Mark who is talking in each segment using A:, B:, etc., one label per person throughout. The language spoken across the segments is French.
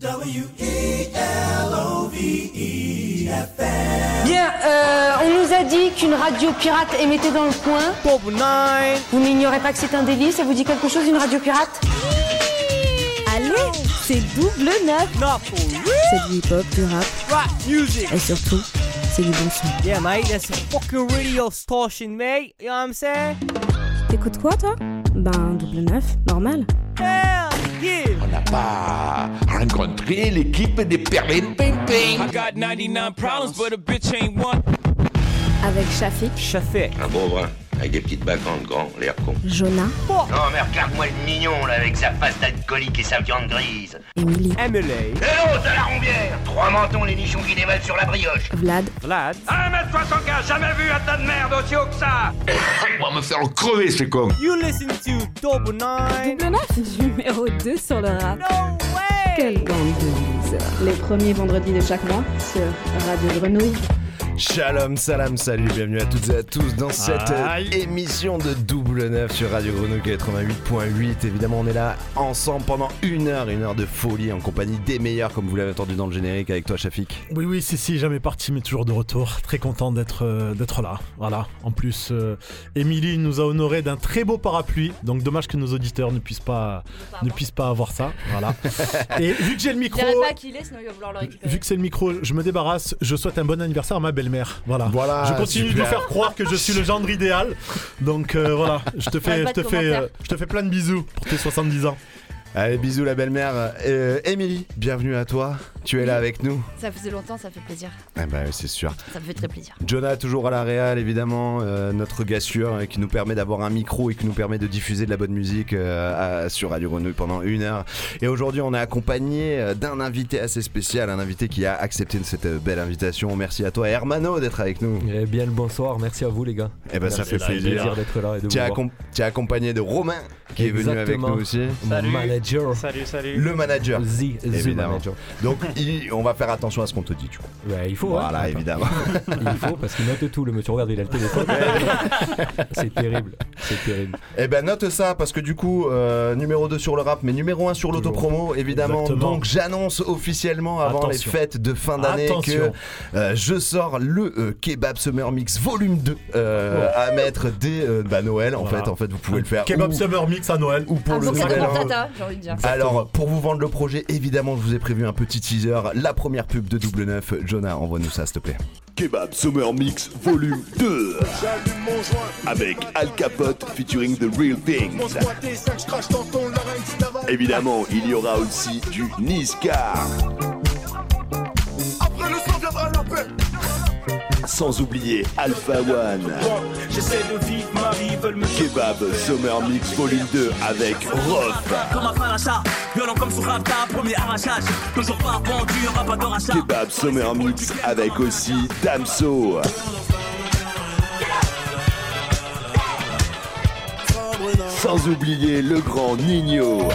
A: Bien, euh, on nous a dit qu'une radio pirate émettait dans le coin. Vous n'ignorez pas que c'est un délit Ça vous dit quelque chose, une radio pirate?
B: Allez, c'est double neuf. C'est du hip-hop, du rap
C: Rap music.
B: et surtout, c'est du bon son.
C: Yeah, mate, that's a fucking radio station, mate. You know what I'm saying?
B: T'écoutes quoi, toi? Ben, double neuf, normal.
C: Yeah.
D: On n'a pas rencontré l'équipe des Perlin Ping Ping.
E: I got 99 problems, but a bitch ain't one.
B: Avec Shafik,
C: Shafik.
F: Un beau brun, avec des petites bacantes grand, l'air con.
B: Jonah
F: Non mais regarde-moi le mignon là, avec sa face d'alcoolique et sa viande grise.
B: Emily,
C: Emily.
F: Et l'autre à la rombière Trois mentons, les nichons qui dévalent sur la brioche.
B: Vlad,
C: Vlad.
F: 1m75, jamais vu un tas de merde aussi haut que ça
D: On va me faire crever, ce con.
C: You listen to Double Nine.
B: double neuf, numéro 2 sur le rap.
C: No way.
B: Quelle bande de losers. Les premiers vendredis de chaque mois sur Radio Grenouille.
G: Shalom, salam, salut, bienvenue à toutes et à tous dans cette émission de Double Neuf sur Radio Grenouille 88.8. Évidemment, on est là ensemble pendant une heure, une heure de folie en compagnie des meilleurs, comme vous l'avez entendu dans le générique avec toi, Shafik.
H: Oui, oui, si, si, jamais parti, mais toujours de retour. Très content d'être euh, d'être là. Voilà. En plus, euh, Émilie nous a honoré d'un très beau parapluie. Donc, dommage que nos auditeurs ne puissent pas, ne puissent pas avoir ça. Voilà. Et vu que j'ai le micro.
I: Je dirais pas qu'il est, sinon il va vouloir le récupérer.
H: Vu que c'est le micro, je me débarrasse. Je souhaite un bon anniversaire à ma belle-mère. Voilà.
G: Voilà,
H: Je continue de lui faire croire que je suis le gendre idéal. Donc euh, voilà. Je te fais, je te fais, euh, je te fais plein de bisous pour tes 70 ans.
G: Allez, bisous la belle-mère. Euh, Émilie, bienvenue à toi. Tu es là avec nous.
I: Ça faisait longtemps, ça fait plaisir.
G: Eh ben, c'est sûr.
I: Ça me fait très plaisir.
G: Jonah toujours à la réal évidemment, euh, notre gars sûr euh, qui nous permet d'avoir un micro et qui nous permet de diffuser de la bonne musique euh, à- sur Radio Grenouille pendant une heure. Et aujourd'hui on est accompagné euh, d'un invité assez spécial, un invité qui a accepté cette euh, belle invitation. Merci à toi Hermano d'être avec nous.
J: Eh bien le bonsoir, merci à vous les gars.
G: Eh ben ça fait plaisir.
J: plaisir d'être là et de
G: Tu es,
J: vous voir.
G: accom- tu es accompagné de Romain qui est venu avec nous aussi.
J: Mon manager.
E: Salut, salut.
G: Le manager.
J: The, the
G: Évidemment.
J: manager.
G: Donc il- on va faire attention à ce qu'on te dit. Tu vois.
J: Ouais, il faut.
G: Voilà
J: hein.
G: évidemment.
J: Il faut parce qu'il note tout. Le monsieur regarde, il a le téléphone. c'est terrible. C'est terrible.
G: Eh ben note ça parce que du coup euh, numéro 2 sur le rap mais numéro 1 sur l'autopromo évidemment
H: Exactement.
G: donc j'annonce officiellement avant
H: Attention.
G: les fêtes de fin d'année que euh, je sors le euh, Kebab Summer Mix volume 2 euh, à mettre dès euh, bah, Noël en.
H: Voilà.
G: fait en fait vous pouvez le faire
H: Kebab
G: ou-
H: Summer Mix à Noël.
G: ou pour
I: Un
G: le an.
I: Tata, j'ai envie de dire.
G: alors pour vous vendre le projet évidemment je vous ai prévu un petit teaser la première pub de double neuf Jonah envoie-nous ça s'il te plaît
D: Kebab Summer Mix Volume 2. Avec Al Capote featuring The Real Things. Évidemment, il y aura aussi du Niska. Sans oublier Alpha One.
E: J'essaie de vivre ma vie, veulent me
D: Kebab Summer Mix Volume 2 avec Rof.
E: comme un parachat. Violent comme sur Rapta, premier arrachage. Toujours pas vendu, y'aura pas de rachat.
D: Kebab Summer Mix avec aussi Damso. Sans oublier le grand Nino.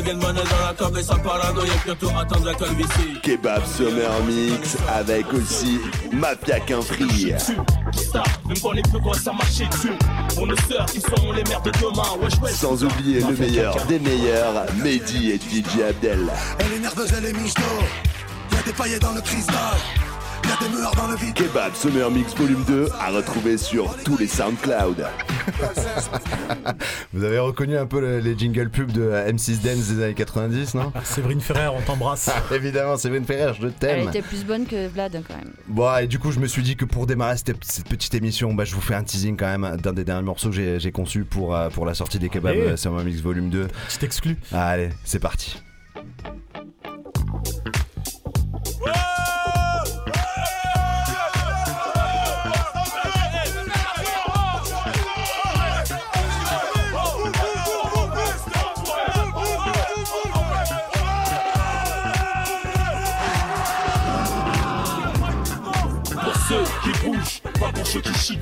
E: Regarde-moi dans la et sans parano, y'a bientôt attendre la calvitie.
D: Kebab Summer Mix avec aussi Mafia qu'un free.
E: Ça, ne me connais plus quand ça marche dessus. On sœurs qui les mères de demain.
D: Sans oublier le meilleur des meilleurs, Mehdi et DJ Abdel.
K: Elle est nerveuse, elle est michto. Y'a des paillettes dans le cristal. Y'a des meurs dans le vide.
D: Kebab Summer Mix Volume 2 à retrouver sur tous les SoundCloud.
G: vous avez reconnu un peu le- les jingle pubs de euh, M6 Dance des années 90 non
H: Ah, Séverine Ferrer, on t'embrasse.
G: évidemment Séverine Ferrer je
I: Elle
G: t'aime
I: était plus bonne que Vlad quand même.
G: Bon, et du coup, je me suis dit que pour démarrer cette, cette petite émission, bah, je vous fais un teasing quand même d'un des derniers morceaux que j'ai- conçu pour, euh, pour la sortie des kebabs
H: Allez.
G: euh, Summer Mix Volume 2.
H: Petit exclu.
G: Allez, c'est parti.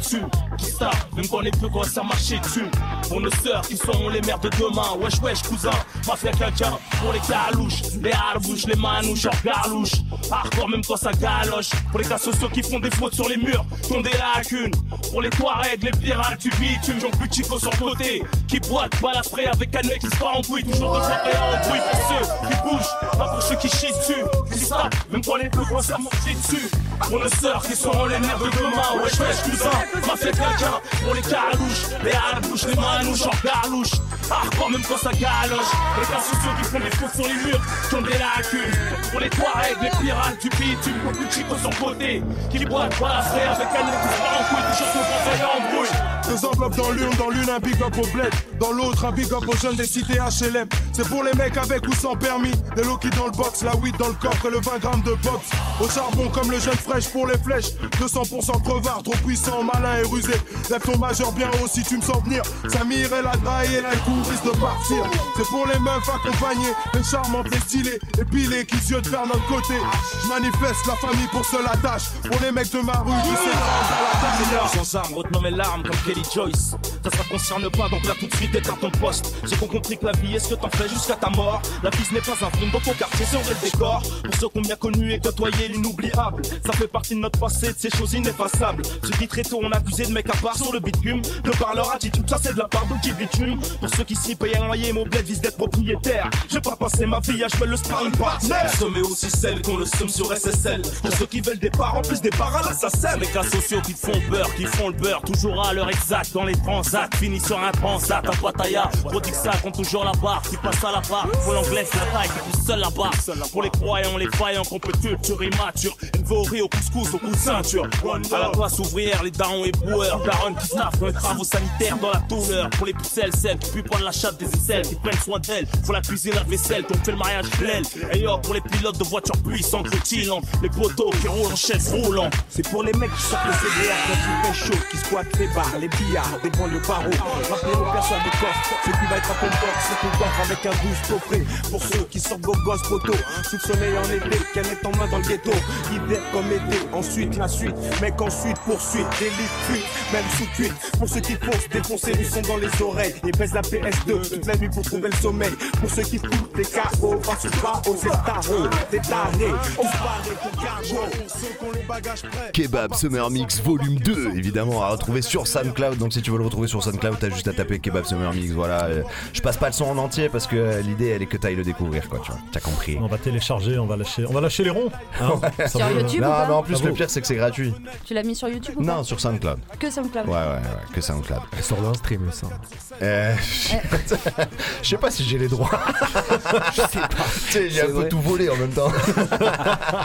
E: Qui stars, même quand les peu quoi ça marchait dessus. Pour nos sœurs qui seront les mères de demain, wesh wesh cousin, mafia quelqu'un pour les calouches, les harbouches, les manouches, hors garlouche. Hardcore même quand ça galoche. Pour les cas sociaux qui font des fautes sur les murs, qui ont des lacunes. Pour les Touaregs, les pirates du bitume, j'en plus chico sur le côté. Qui boite, spray avec un mec qui se part en bruit. Toujours de frapper en bruit pour ceux qui bougent, pas pour ceux qui chient dessus. C'est ça, même quand les peu quoi ça marche dessus. Pour nos sœurs qui seront les mères de demain, wesh wesh cousin, mafia quelqu'un. Pour les carouches, les harbouches, les manouches, hors garlouche. Hardcore même quand ça galoche. Les sociaux qui font des fautes sur les murs, qui ont des lacunes. Pour les Touaregs, les pirates du bitume, beaucoup de chicos le côté. Qui boite, pas spray avec un mec qui se en couille. Toujours son conseil en.
L: Deux enveloppes dans l'une, dans l'une un big up au bled, dans l'autre un big up aux jeunes des cités HLM. C'est pour les mecs avec ou sans permis, des low qui dans le box, la weed dans le coffre et le 20 grammes de box. Au charbon comme le jeune fraîche pour les flèches, 200% crevard, trop puissant, malin et rusé. Lève ton majeur bien haut si tu me sens venir. Samir et la draille et la risque de partir. C'est pour les meufs accompagnées, les charmantes, les stylées, épilées qui se de vers notre côté. Je manifeste la famille pour seule attache. Pour les mecs de ma rue, qui s'écrasent
E: Sans armes, mes larmes comme Joyce. Ça, ça concerne pas, donc là tout de suite éteins ton poste. J'ai compris que la vie est ce que t'en fais jusqu'à ta mort. La vie n'est pas un film dans ton quartier, c'est vrai décor. Pour ceux qui ont bien connu et côtoyé l'inoubliable, ça fait partie de notre passé, de ces choses ineffaçables. J'ai dit très tôt, on accusé de mecs à part sur le bitume. De par leur attitude, ça c'est de la part qui bitume. Pour ceux qui s'y payent un loyer, mon bled vise d'être propriétaire. J'ai pas passé ma vie à jouer le sparring partner. Sommet aussi celles qu'on le somme sur SSL. Pour ceux qui veulent des parts, en plus des parts à l'assassin. Les cas sociaux qui font beurre, qui font le beurre, toujours à l'heure exacte dans les transats. Fini sur un transat, un pataya. Prodigue ça compte toujours la barre, qui passe à la barre. Pour l'anglais, c'est la taille, qui pousse seul la barre. Pour les croyants, les faillants, qu'on peut culture immature. Élevé au riz, au couscous, au coup de ceinture. À la classe ouvrière, les darons et boueurs. Daron qui staffent les travaux sanitaires dans la douleur. Pour les pucelles, celles qui puissent prendre la chatte des aisselles, qui prennent soin d'elles. Pour la cuisine, la vaisselle, qui ont fait le mariage l'aile. Et yo, pour les pilotes de voitures puissantes, rutilantes. Les poteaux qui roulent en chaise roulant.
M: C'est pour les mecs qui sortent les CDR quand il fait chaud, qui squattent les bars, les billards, des points barreaux. Rappelez aux personnes de coffre, ce qui va être à corps, c'est ton corps avec un douce coffret. Pour ceux qui sortent poteaux, sous le soleil en été, canette en main dans le ghetto. Hiver comme été, ensuite la suite, mec ensuite poursuite, délit, fuite, même sous cuite. Pour ceux qui foncent, défoncer du son dans les oreilles, et baisse la PS2 toute la nuit pour trouver le sommeil. Pour ceux qui foutent des KO, face au pas aux tarés, des tarés, on se.
G: Kebab Summer Mix volume 2 évidemment à retrouver sur SoundCloud donc si tu veux le retrouver sur SoundCloud t'as juste à taper Kebab Summer Mix voilà. Euh, je passe pas le son en entier parce que l'idée elle est que t'ailles le découvrir quoi tu vois. T'as compris.
H: On va télécharger, on va lâcher, on va lâcher les ronds. hein.
I: Sur YouTube ou
G: non
I: pas
G: mais en plus
H: Ça
G: le pire c'est que c'est gratuit.
I: Tu l'as mis sur YouTube ou
G: non sur SoundCloud.
I: Que SoundCloud.
G: ouais ouais ouais que SoundCloud.
J: Elle sort d'un stream, ça.
G: Euh, je sais pas si j'ai les droits. Je sais pas. Tu sais j'ai un peu tout volé en même temps.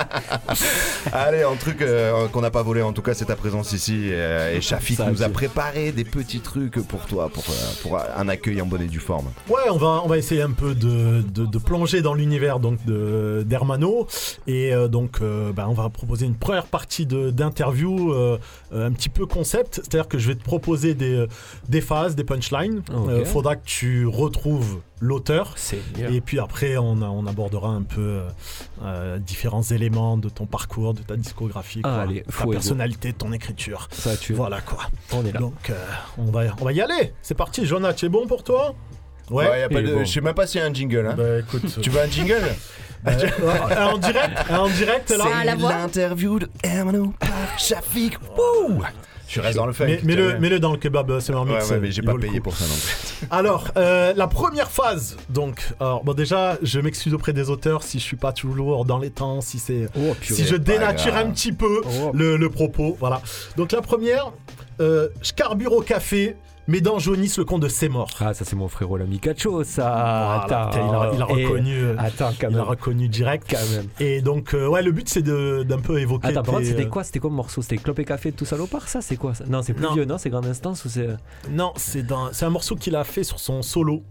G: Allez un truc euh, qu'on n'a pas volé en tout cas c'est ta présence ici euh, et Shafik nous a préparé des petits trucs pour toi pour, euh, pour un accueil en bonne et due forme
H: Ouais, on va, on va essayer un peu de, de, de plonger dans l'univers donc de d'Hermano et euh, donc euh, bah, on va proposer une première partie de- d'interview euh, euh, un petit peu concept, c'est-à-dire que je vais te proposer des, euh, des phases, des punchlines.
J: Ok.
H: Euh, faudra que tu retrouves l'auteur.
J: C'est
H: Et puis après, on, a- on abordera un peu euh, euh, différents éléments de ton parcours, de ta discographie,
J: Ah,
H: quoi,
J: allez,
H: ta personnalité, ton écriture.
J: Ça, tu
H: Voilà quoi.
J: On est là.
H: Donc euh, on, va, on va y aller. C'est parti, Jonah, tu es bon pour toi?
G: Ouais, y a pas de-
J: bon.
G: je sais même pas s'il y a un jingle. Hein.
H: Bah écoute.
G: Tu veux un jingle?
H: Euh, euh, en direct, euh, en direct là.
I: La voix
G: l'interview de Hermano par Shafik. Wouh Je reste dans le fun.
H: Mais- Mets-le mets-le dans le kebab euh, Summer
G: Ouais,
H: Mix.
G: ouais,
H: euh,
G: mais j'ai pas
H: le
G: payé pour ça non plus.
H: Alors, euh, la première phase, donc, alors, bon, déjà, je m'excuse auprès des auteurs si je suis pas toujours dans les temps, si c'est,
J: Oh,
H: si je dénature un petit peu
J: Oh.
H: le, le propos, voilà. Donc la première, euh, je carbure au café, mes dents jaunissent le compte de c'est mort.
J: Ah, ça, c'est mon frérot l'ami Cacho, ça. Attends.
H: il a, il a
J: Et-
H: reconnu, euh,
J: Attends, quand
H: il a reconnu direct.
J: Quand même.
H: Et donc, euh, ouais, le but c'est d'un peu évoquer.
J: Attends, par contre, c'était
H: euh,
J: quoi? C'était quoi le morceau? C'était Clope et Café de tout salopard, ça? C'est quoi ça? Non, c'est plus
H: Non.
J: vieux, non? C'est Grande Instance ou c'est.
H: Non, dans- c'est un morceau qu'il a fait sur son solo.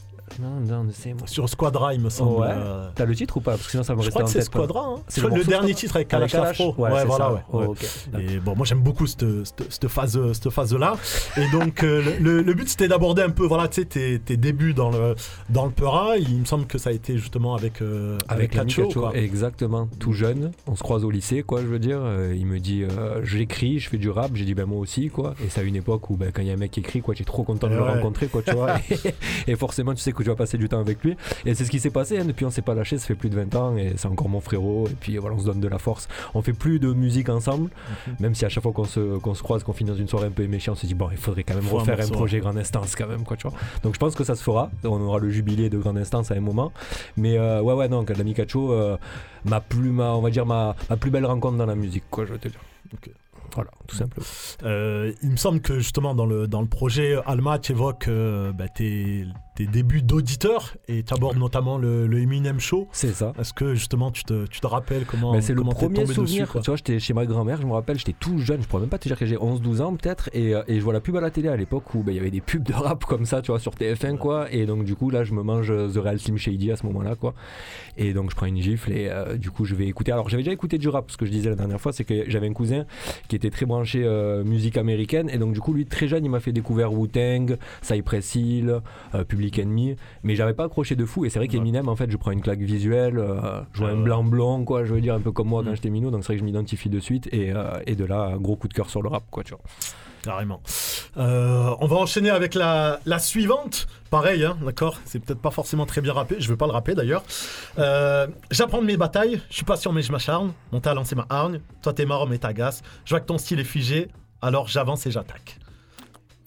J: Non, non, c'est moi.
H: Sur Squadra, il me semble.
J: Ouais.
H: euh,
J: T'as le titre ou pas? Parce que sinon ça me
H: Je crois que c'est. Squadra. hein.
J: C'est
H: le, dernier titre avec Kalash Afro.
J: Ouais,
H: voilà.
J: ça.
H: ouais,
J: Oh.
H: Et bon, moi j'aime beaucoup cette, cette, cette phase, cette phase-là. Et donc euh, le, le but c'était d'aborder un peu, voilà, tu sais, tes, tes débuts dans le dans le Peura. Il me semble que ça a été justement avec euh,
J: Avec l'ami
H: Kacho,
J: Kacho,
H: quoi.
J: exactement, tout jeune, on se croise au lycée, quoi, je veux dire. Euh, il me dit, euh, j'écris, je fais du rap, j'ai dit, ben moi aussi, quoi. Et c'est à une époque où, ben, quand il y a un mec qui écrit, quoi, tu es trop content de le rencontrer, quoi, tu vois. et, et forcément, tu sais que tu vas passer du temps avec lui. Et c'est ce qui s'est passé, hein, depuis on s'est pas lâché, ça fait plus de 20 ans, et c'est encore mon frérot. Et puis voilà, on se donne de la force. On fait plus de musique ensemble,
H: Mhm.
J: même si à chaque fois qu'on se, qu'on se croise, qu'on finit dans une soirée un peu éméchée, on se dit, bon, il faudrait quand même
H: Faut
J: refaire un,
H: morceau,
J: projet Grande Instance, quand même, quoi, tu vois. Donc je pense que ça se fera. On aura le jubilé de Grande Instance à un moment. Mais euh, ouais, ouais, non, l'ami Kacho, euh, ma plus, ma, on va dire, ma, ma plus belle rencontre dans la musique, quoi, je veux te dire. Voilà, tout simplement.
H: Euh, il me semble que justement dans le, dans le projet Alma, tu évoques euh, bah, tes, tes débuts d'auditeur et tu abordes notamment le, le Eminem Show.
J: C'est ça.
H: Est-ce que justement tu te, tu te rappelles comment
J: Mais c'est le premier souvenir.
H: dessus,
J: tu vois, j'étais chez ma grand-mère, je me rappelle, j'étais tout jeune, je pourrais même pas te dire que j'ai 11-12 ans peut-être, et, euh, et je vois la pub à la télé à l'époque où bah, il y avait des pubs de rap comme ça, tu vois, sur TF1 quoi, et donc du coup là je me mange euh, The Real Slim Shady à ce moment-là quoi, et donc je prends une gifle et euh, du coup je vais écouter. Alors j'avais déjà écouté du rap, ce que je disais la dernière fois, c'est que j'avais un cousin qui était très branché euh, musique américaine, et donc du coup lui très jeune il m'a fait découvrir Wu-Tang, Cypress Hill, euh, Public Enemy, mais j'avais pas accroché de fou, et c'est vrai qu'Eminem en fait je prends une claque visuelle, euh, je vois un blanc blanc quoi, je veux dire un peu comme moi quand j'étais minot, donc c'est vrai que je m'identifie de suite, et, euh, et de là gros coup de cœur sur le rap quoi, tu vois.
H: Carrément. Euh, on va enchaîner avec la, la suivante. Pareil, hein, d'accord C'est peut-être pas forcément très bien rappé. Je veux pas le rapper d'ailleurs. Euh, J'apprends de mes batailles. Je suis patient mais je m'acharne. Mon talent c'est ma hargne. Toi t'es marrant mais t'agaces. Je vois que ton style est figé. Alors j'avance et j'attaque.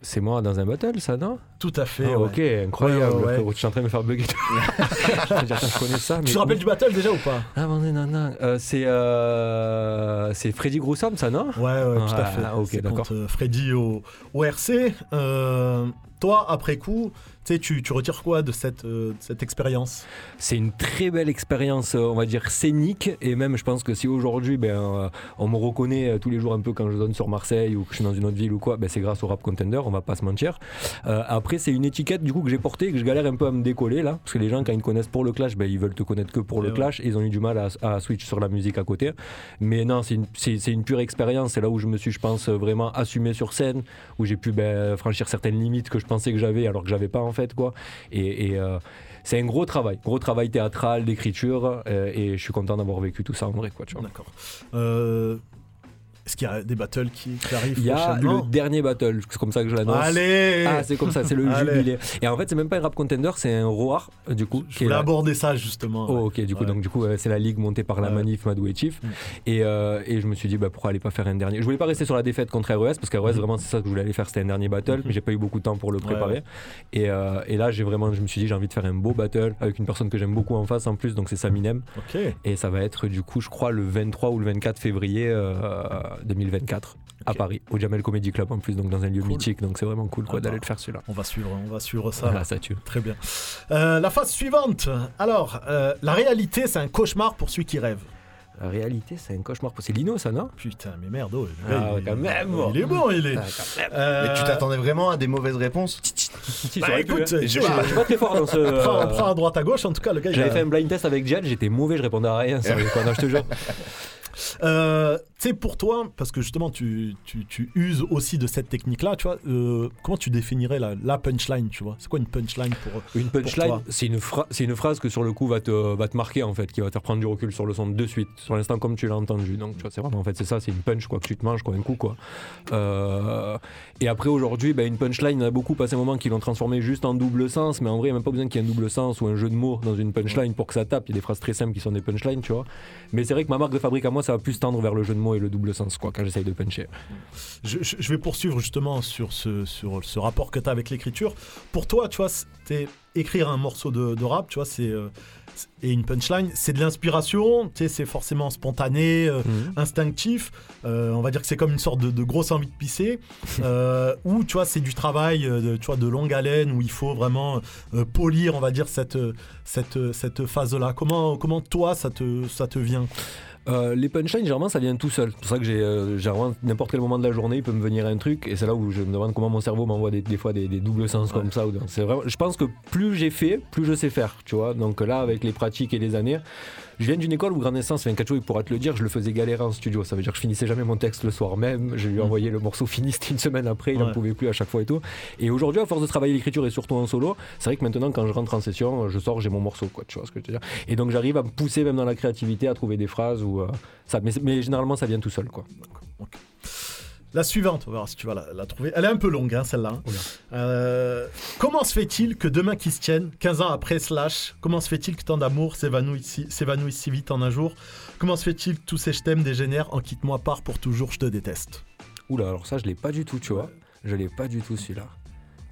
J: C'est moi dans un battle, ça, non?
H: Tout à fait.
J: Ah,
H: ouais.
J: Ok, incroyable.
H: Ouais, ouais,
J: Tu es en train de me faire bugger. je dire, je connais ça.
H: Tu
J: mais
H: te rappelles
J: où
H: du battle déjà ou pas?
J: Ah, bon, non, non. Euh, c'est euh, c'est Freddy Groussam, ça, non?
H: Ouais, ouais, tout à
J: Ah,
H: fait.
J: ok, d'accord.
H: euh, Freddy au, au RC. Euh, toi, après coup, tu retires quoi de cette, euh, de cette expérience?
J: C'est une très belle expérience, euh, on va dire, scénique. Et même, je pense que si aujourd'hui, ben, euh, on me reconnaît tous les jours un peu quand je donne sur Marseille ou que je suis dans une autre ville ou quoi, ben, c'est grâce au Rap Contender, on va pas se mentir. Euh, après, c'est une étiquette du coup que j'ai portée, que je galère un peu à me décoller là. Parce que les gens, quand ils te connaissent pour le clash, ben, ils veulent te connaître que pour le clash. Et ils ont eu du mal à, à switch sur la musique à côté. Mais non, c'est une, pure expérience. C'est là où je me suis, je pense, vraiment assumé sur scène, où j'ai pu ben, franchir certaines limites que je pensais que j'avais alors que j'avais pas en fait. quoi. Et. euh, c'est un gros travail, gros travail théâtral, d'écriture, euh, et je suis content d'avoir vécu tout ça en vrai. Quoi.
H: D'accord. Euh, Est-ce qu'il y a des battles qui, qui arrivent
J: Il y a le dernier battle, c'est comme ça que je l'annonce.
H: Allez
J: Ah, c'est comme ça, c'est le
H: Allez.
J: jubilé. Et en fait, c'est même pas un rap contender, c'est un roar, du coup.
H: Je voulais aborder ça justement.
J: Oh, ok, du coup,
H: Ouais.
J: donc, du coup euh, c'est la ligue montée par la
H: Ouais.
J: manif Madou et Chief.
H: Mm.
J: Et, euh, et je me suis dit, bah, pourquoi aller pas faire un dernier? Je voulais pas rester sur la défaite contre RES, parce qu'RES,
H: Mhm.
J: vraiment, c'est ça que je voulais aller faire, c'était un dernier battle, mais j'ai pas eu beaucoup de temps pour le préparer.
H: ouais.
J: Et, euh, et là, j'ai vraiment, je me suis dit, j'ai envie de faire un beau battle avec une personne que j'aime beaucoup en face en plus, donc c'est Saminem.
H: Ok.
J: Et ça va être, du coup, je crois, le 23 ou le 24 février euh, 2024 à Paris, au Jamel Comedy Club en plus, donc dans un lieu
H: Cool.
J: mythique, donc c'est vraiment cool quoi,
H: Ah
J: d'aller
H: bah.
J: le faire celui-là.
H: On va suivre, on va suivre ça.
J: Voilà, ça tue.
H: Très bien. Euh, la phase suivante. Alors, euh, la réalité, c'est un cauchemar pour celui qui rêve.
J: La réalité, c'est un cauchemar. C'est Lino, ça, non?
H: Putain, mais merde, oh,
J: Ah
H: il,
J: quand même.
H: il est bon, il est.
J: Ah, quand même.
H: Euh,
G: Mais tu t'attendais vraiment à des mauvaises réponses?
H: Bah écoute,
J: hein.
H: je
J: suis
H: pas.
J: très fort dans ce.
H: on prend, on
J: euh,
H: à droite à gauche, en tout cas, le gars.
J: J'avais
H: a-
J: fait un blind test avec Jet, j'étais mauvais, je répondais à rien. sérieux, quoi. Non, je te jure.
H: Euh, tu sais, pour toi, parce que justement, tu, tu, tu uses aussi de cette technique-là, tu vois, euh, comment tu définirais la, la punchline, tu vois? C'est quoi une punchline pour
J: Une
H: pour
J: punchline, c'est une, c'est une phrase que sur le coup va te, va te marquer en fait, qui va te faire prendre du recul sur le son de suite, sur l'instant comme tu l'as entendu. Donc tu vois, c'est vraiment en fait c'est ça, c'est une punch quoi que tu te manges quoi, un coup quoi. Euh, et après aujourd'hui, bah, une punchline, il y en a beaucoup passé un moment qui l'ont transformé juste en double sens, mais en vrai il n'y a même pas besoin qu'il y ait un double sens ou un jeu de mots dans une punchline pour que ça tape. Il y a des phrases très simples qui sont des punchlines, tu vois. Mais c'est vrai que ma marque de fabrique à moi, ça va plus tendre vers le jeu de mots et le double sens quoi quand j'essaye de puncher.
H: je, je- je vais poursuivre justement sur ce, sur ce rapport que tu as avec l'écriture. Pour toi, tu vois, écrire un morceau de, de rap, tu vois, c'est euh, c'est- et une punchline, c'est de l'inspiration, c'est forcément spontané, euh,
J: Mhm.
H: instinctif. Euh, on va dire que c'est comme une sorte de, de grosse envie de pisser, euh, ou tu vois, c'est du travail, de, tu vois, de longue haleine où il faut vraiment polir, on va dire cette cette cette phase-là. Comment comment toi ça te ça te vient?
J: Euh, les punchlines, généralement, ça vient tout seul. C'est pour ça que j'ai, euh, généralement, n'importe quel moment de la journée, il peut me venir un truc, et c'est là où je me demande comment mon cerveau m'envoie des, des fois des, des doubles sens comme ça. C'est vraiment, je pense que plus j'ai fait, plus je sais faire, tu vois. Donc là, avec les pratiques et les années, je viens d'une école où Grande Essence, enfin, Kacho, il pourra te le dire, je le faisais galérer en studio. Ça veut dire que je finissais jamais mon texte le soir même. Je lui ai envoyé le morceau fini, c'était une semaine après, il n'en
H: Ouais.
J: pouvait plus à chaque fois et tout. Et aujourd'hui, à force de travailler l'écriture et surtout en solo, c'est vrai que maintenant, quand je rentre en session, je sors, j'ai mon morceau, quoi, tu vois ce que je veux dire. Et donc, j'arrive à me pousser même dans la créativité, à trouver des phrases ou euh, ça. Mais, mais généralement, ça vient tout seul, quoi.
H: La suivante, on va voir si tu vas la, la trouver. Elle est un peu longue, hein, celle-là. Euh, comment se fait-il que demain qui se tienne, 15 ans après Slash, comment se fait-il que tant d'amour s'évanouisse si, s'évanouisse si vite en un jour? Comment se fait-il que tous ces je t'aime dégénèrent en quitte-moi part pour toujours, je te déteste?
J: Oula, alors ça, je l'ai pas du tout, tu vois. Je l'ai pas du tout, celui-là.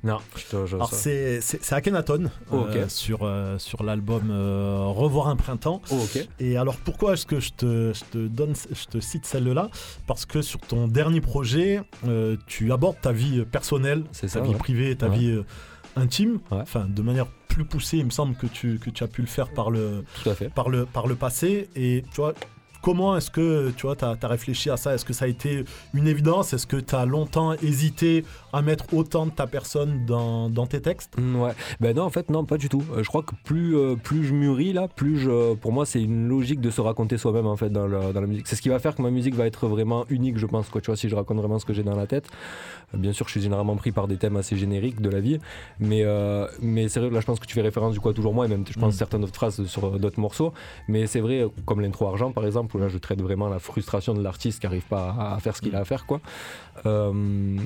J: Non, je te. je-
H: Alors
J: ça-
H: c'est, c'est, Akhenaton
J: Oh,
H: euh, sur, euh, sur l'album euh, Revoir un printemps.
J: Oh.
H: Et alors pourquoi est-ce que je te, je te donne, je te cite celle-là? Parce que sur ton dernier projet, tu abordes ta vie personnelle, ta
J: ça,
H: vie
J: ouais.
H: privée ta
J: Ouais.
H: vie intime, enfin de manière plus poussée, il me semble que tu, que tu as pu le faire par le,
J: Tout à fait.
H: par le, par le passé. Et tu vois, comment est-ce que tu vois, as, réfléchi à ça? Est-ce que ça a été une évidence? Est-ce que tu as longtemps hésité à mettre autant de ta personne dans, dans tes textes?
J: Mm, Ouais, ben non, en fait, non, pas du tout. Euh, je crois que plus, euh, plus je mûris là, plus je, pour moi, c'est une logique de se raconter soi-même en fait dans la, dans la musique. C'est ce qui va faire que ma musique va être vraiment unique, je pense. Quoi, tu vois, si je raconte vraiment ce que j'ai dans la tête. Euh, Bien sûr, je suis généralement pris par des thèmes assez génériques de la vie, mais, euh, mais c'est vrai, là, je pense que tu fais référence du coup à toujours moi, et même je pense
H: Mm.
J: certaines autres phrases sur d'autres morceaux. Mais c'est vrai, comme l'intro argent par exemple, où là, je traite vraiment la frustration de l'artiste qui n'arrive pas à, à faire ce qu'il a à faire, quoi. Euh,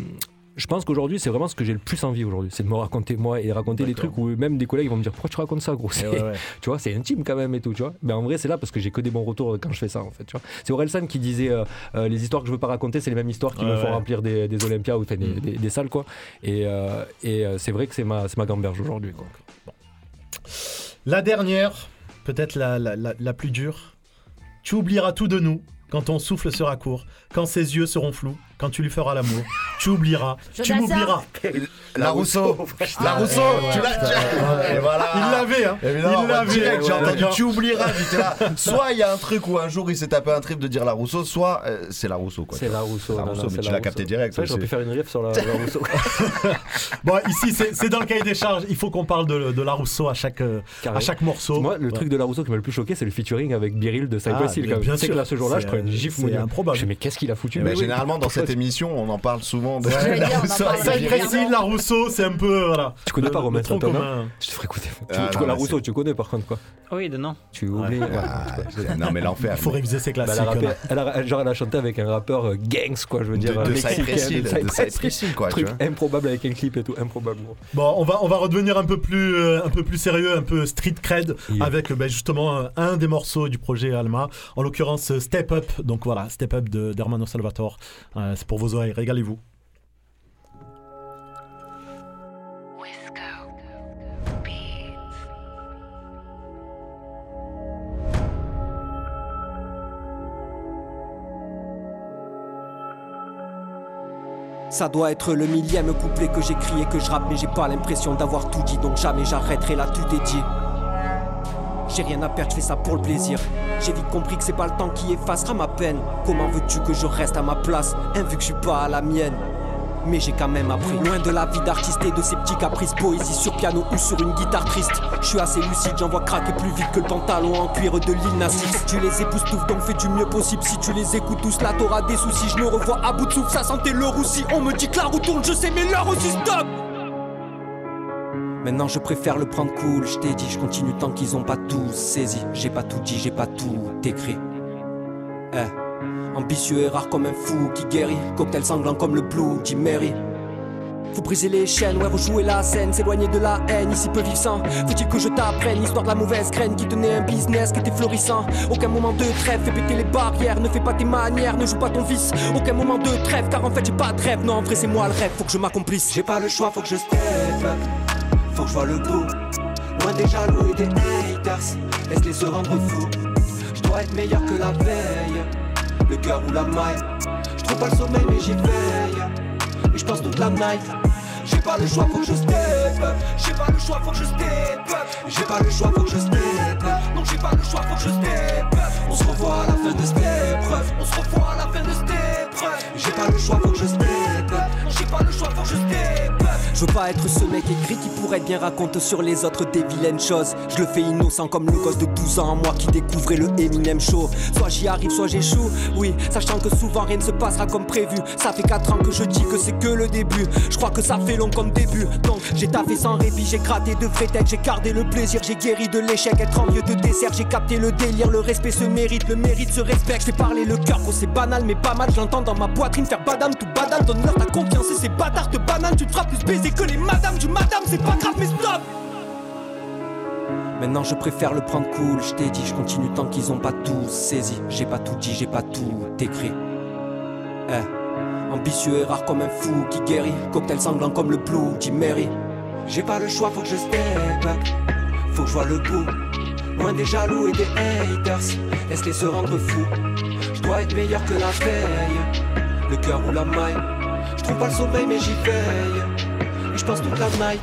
J: je pense qu'aujourd'hui, c'est vraiment ce que j'ai le plus envie aujourd'hui, c'est de me raconter moi et raconter des trucs où même des collègues vont me dire pourquoi tu racontes ça, gros?
H: Ouais, ouais.
J: Tu vois, c'est intime quand même et tout, tu vois. Mais en vrai, c'est là parce que j'ai que des bons retours quand je fais ça, en fait. Tu vois. C'est Orelsan qui disait euh, euh, les histoires que je veux pas raconter, c'est les mêmes histoires qui
H: Ouais,
J: me font remplir des, des Olympias ou enfin, des, des- des salles, quoi. Et, euh, et c'est vrai que c'est ma, ma gamberge aujourd'hui, quoi.
H: La dernière, peut-être la, la, la- la plus dure. Tu oublieras tout de nous quand ton souffle sera court, quand ses yeux seront flous, quand tu lui feras l'amour. Tu oublieras, tu m'oublieras.
G: La Rousseau La Rousseau Tu l'as Et voilà
H: Il l'avait, hein. Il l'avait.
G: j'ai entendu tu oublieras. Soit il y a un truc où un jour il s'est tapé un trip de dire la Rousseau Soit euh, c'est la Rousseau quoi.
J: C'est la Rousseau. C'est
G: mais tu
J: la
G: l'as
J: Rousseau.
G: capté direct.
J: C'est J'aurais pu faire une riff sur la, Rousseau.
H: Bon, ici, c'est c'est dans le cahier des charges. Il faut qu'on parle de, la Rousseau à chaque, euh, à chaque morceau.
J: Moi, le truc de la Rousseau qui m'a le plus choqué, c'est le featuring avec Biril de Cypress
H: Ah,
J: Hill. sais que
H: sûr.
J: là, ce jour-là, je
H: C'est-
J: prends une gifle
H: c'est improbable.
J: Mais qu'est-ce qu'il a foutu
G: Eh ben, généralement dans
J: pourquoi
G: cette
J: tu-
G: émission on en parle souvent de
H: Ouais,
G: la Rousseau.
H: La c'est un peu. Voilà.
J: Tu connais
H: Le-
J: pas Romain
H: commun.
J: Je te ferai écouter. Tu,
G: Ah,
J: tu
G: non,
J: connais la Rousseau, tu connais par contre quoi
C: Oui, de non.
J: Tu oublies. ouais.
G: Ah, Non mais l'enfer.
H: Il faut réviser ses
J: Bah,
H: classiques.
J: elle, a elle a, genre, elle a chanté avec un rappeur euh, gangs, quoi, je veux dire.
G: De- de Cypress Hill, de Cypress Hill, quoi, tu
J: Truc improbable avec un clip et tout, improbable.
H: Bon, on va, on va redevenir un peu plus, euh, un peu plus sérieux, un peu street cred, avec euh, ben, justement un des morceaux du projet Alma, en l'occurrence Step Up. Donc voilà, Step Up de d'Hermano Salvatore. Euh, c'est pour vos oreilles, régalez-vous.
N: Ça doit être le millième couplet que j'écris et que je rappe, mais j'ai pas l'impression d'avoir tout dit, donc jamais j'arrêterai là, tout est dit. J'ai rien à perdre, je fais ça pour le plaisir. J'ai vite compris que c'est pas le temps qui effacera ma peine. Comment veux-tu que je reste à ma place, hein, vu que je suis pas à la mienne? Mais j'ai quand même appris. Loin de la vie d'artiste et de ces petits caprices Poésie sur piano ou sur une guitare triste. Je suis assez lucide, j'en vois craquer plus vite que le pantalon en cuir de Lil Nas. Tu les époustoufles donc fais du mieux possible. Si tu les écoutes tous là t'auras des soucis. Je me revois à bout de souffle, ça sentait le roussi. On me dit que la roue tourne, je sais mais l'heure aussi stop Maintenant je préfère le prendre cool, je t'ai dit, je continue tant qu'ils ont pas tout saisi. J'ai pas tout dit, j'ai pas tout écrit. Eh. Ambitieux et rare comme un fou qui guérit. Cocktail sanglant comme le Blue Jim Mary. Faut briser les chaînes, ouais, rejouer la scène, s'éloigner de la haine, ici peu vivre sans. Faut-il que je t'apprenne l'histoire de la mauvaise graine qui tenait un business qui était florissant Aucun moment de trêve, fais péter les barrières, ne fais pas tes manières, ne joue pas ton vice. Aucun moment de trêve, car en fait j'ai pas de rêve, non, en vrai c'est moi le rêve, faut que je m'accomplisse. J'ai pas le choix, faut que je step faut que je vois le bout. Loin des jaloux et des haters, laisse-les se rendre fous. Je dois être meilleur que la veille, le cœur ou la maille. Je pas le sommeil, mais j'y veille. Et je pense toute la night. J'ai pas le choix, faut que je step. J'ai pas le choix, faut que je step. J'ai pas le choix, faut que je step. Non, j'ai pas le choix, faut que je step. On se revoit à la fin de step se revoit à la fin de cette épreuve. J'ai pas le choix, faut que je step. J'ai pas le choix, faut que je step. Je veux pas être ce mec écrit qui pourrait bien raconter sur les autres des vilaines choses. Je le fais innocent comme le gosse de 12 ans, moi qui découvrais le Eminem Show. Soit j'y arrive, soit j'échoue. Oui, sachant que souvent rien ne se passera comme prévu. Ça fait 4 ans que je dis que c'est que le début. Je crois que ça fait long comme début. Donc j'ai taffé sans répit, j'ai gratté de têtes, j'ai gardé le plaisir, j'ai guéri de l'échec. Être en lieu de dessert, j'ai capté le délire. Le respect se mérite, le mérite se respecte. J'ai parlé le cœur, gros c'est banal, mais pas mal. J'entends dans ma poitrine faire badam, tout badal. Donne-leur ta confiance et ces bâtards te banane. Tu te feras plus baiser que les madames du madame, c'est pas grave, mais stop! Maintenant je préfère le prendre cool, je t'ai dit, je continue tant qu'ils ont pas tout saisi. J'ai pas tout dit, j'ai pas tout écrit. Eh, ambitieux et rare comme un fou qui guérit. Cocktail sanglant comme le blue, dit Mary. J'ai pas le choix, faut que je step up. Faut que je vois le bout. Loin des jaloux et des haters, laisse-les se rendre fous. Je dois être meilleur que la veille. Le cœur ou la maille. Je trouve pas le sommeil, mais j'y veille. Et je pense toute la night.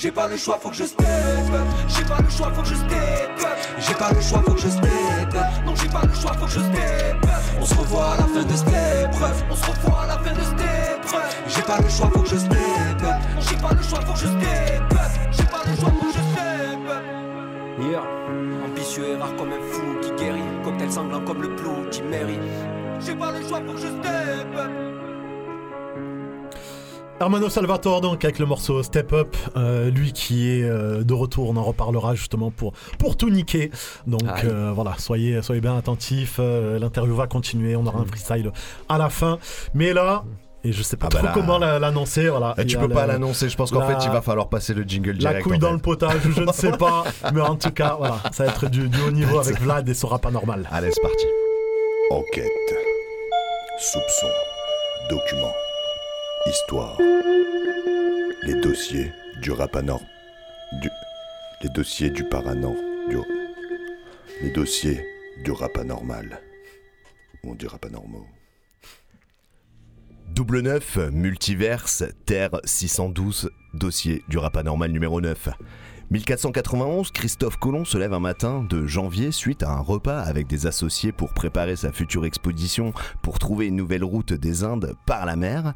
N: J'ai pas le choix, faut que je step up. J'ai pas le choix, faut que je step up. J'ai pas le choix, faut que je step up. Non, j'ai pas le choix, faut que je step up. On se revoit à la fin de cette épreuve. On se revoit à la fin de cette épreuve. J'ai pas le choix, faut que je step up. J'ai pas le choix, faut que je step up. J'ai pas le choix, faut que je step up. Yeah. Ambitieux et rare comme un fou qui guérit. Cocktail sanglant comme le blue, qui Mary. J'ai pas le choix, faut que je step up.
H: Hermano Salvatore donc avec le morceau Step Up, euh, lui qui est euh, de retour, on en reparlera justement pour, pour tout niquer. Donc euh, voilà, soyez, soyez bien attentifs, l'interview va continuer, on aura un freestyle à la fin. Mais là, et je sais pas
G: Ah bah
H: trop
G: là-
H: comment la- l'annoncer, voilà.
G: Eh,
H: il y
G: tu peux pas l'annoncer, je pense qu'en
H: la-
G: fait il va falloir passer le jingle
H: La
G: direct.
H: couille
G: en
H: dans le potage, je ne sais pas, mais en tout cas, voilà, ça va être du, du haut niveau avec Vlad et ce rap anormal.
G: Allez, c'est parti.
D: Enquête, soupçon, document, histoire. Les dossiers du rap anor... Du... Les dossiers du paranor... Du... Les dossiers du rap anormal. Ou du rap anormal.
G: Double 9, Multiverse, Terre 612, dossier du rap anormal numéro 9. 1491, Christophe Colomb se lève un matin de janvier suite à un repas avec des associés pour préparer sa future expédition pour trouver une nouvelle route des Indes par la mer.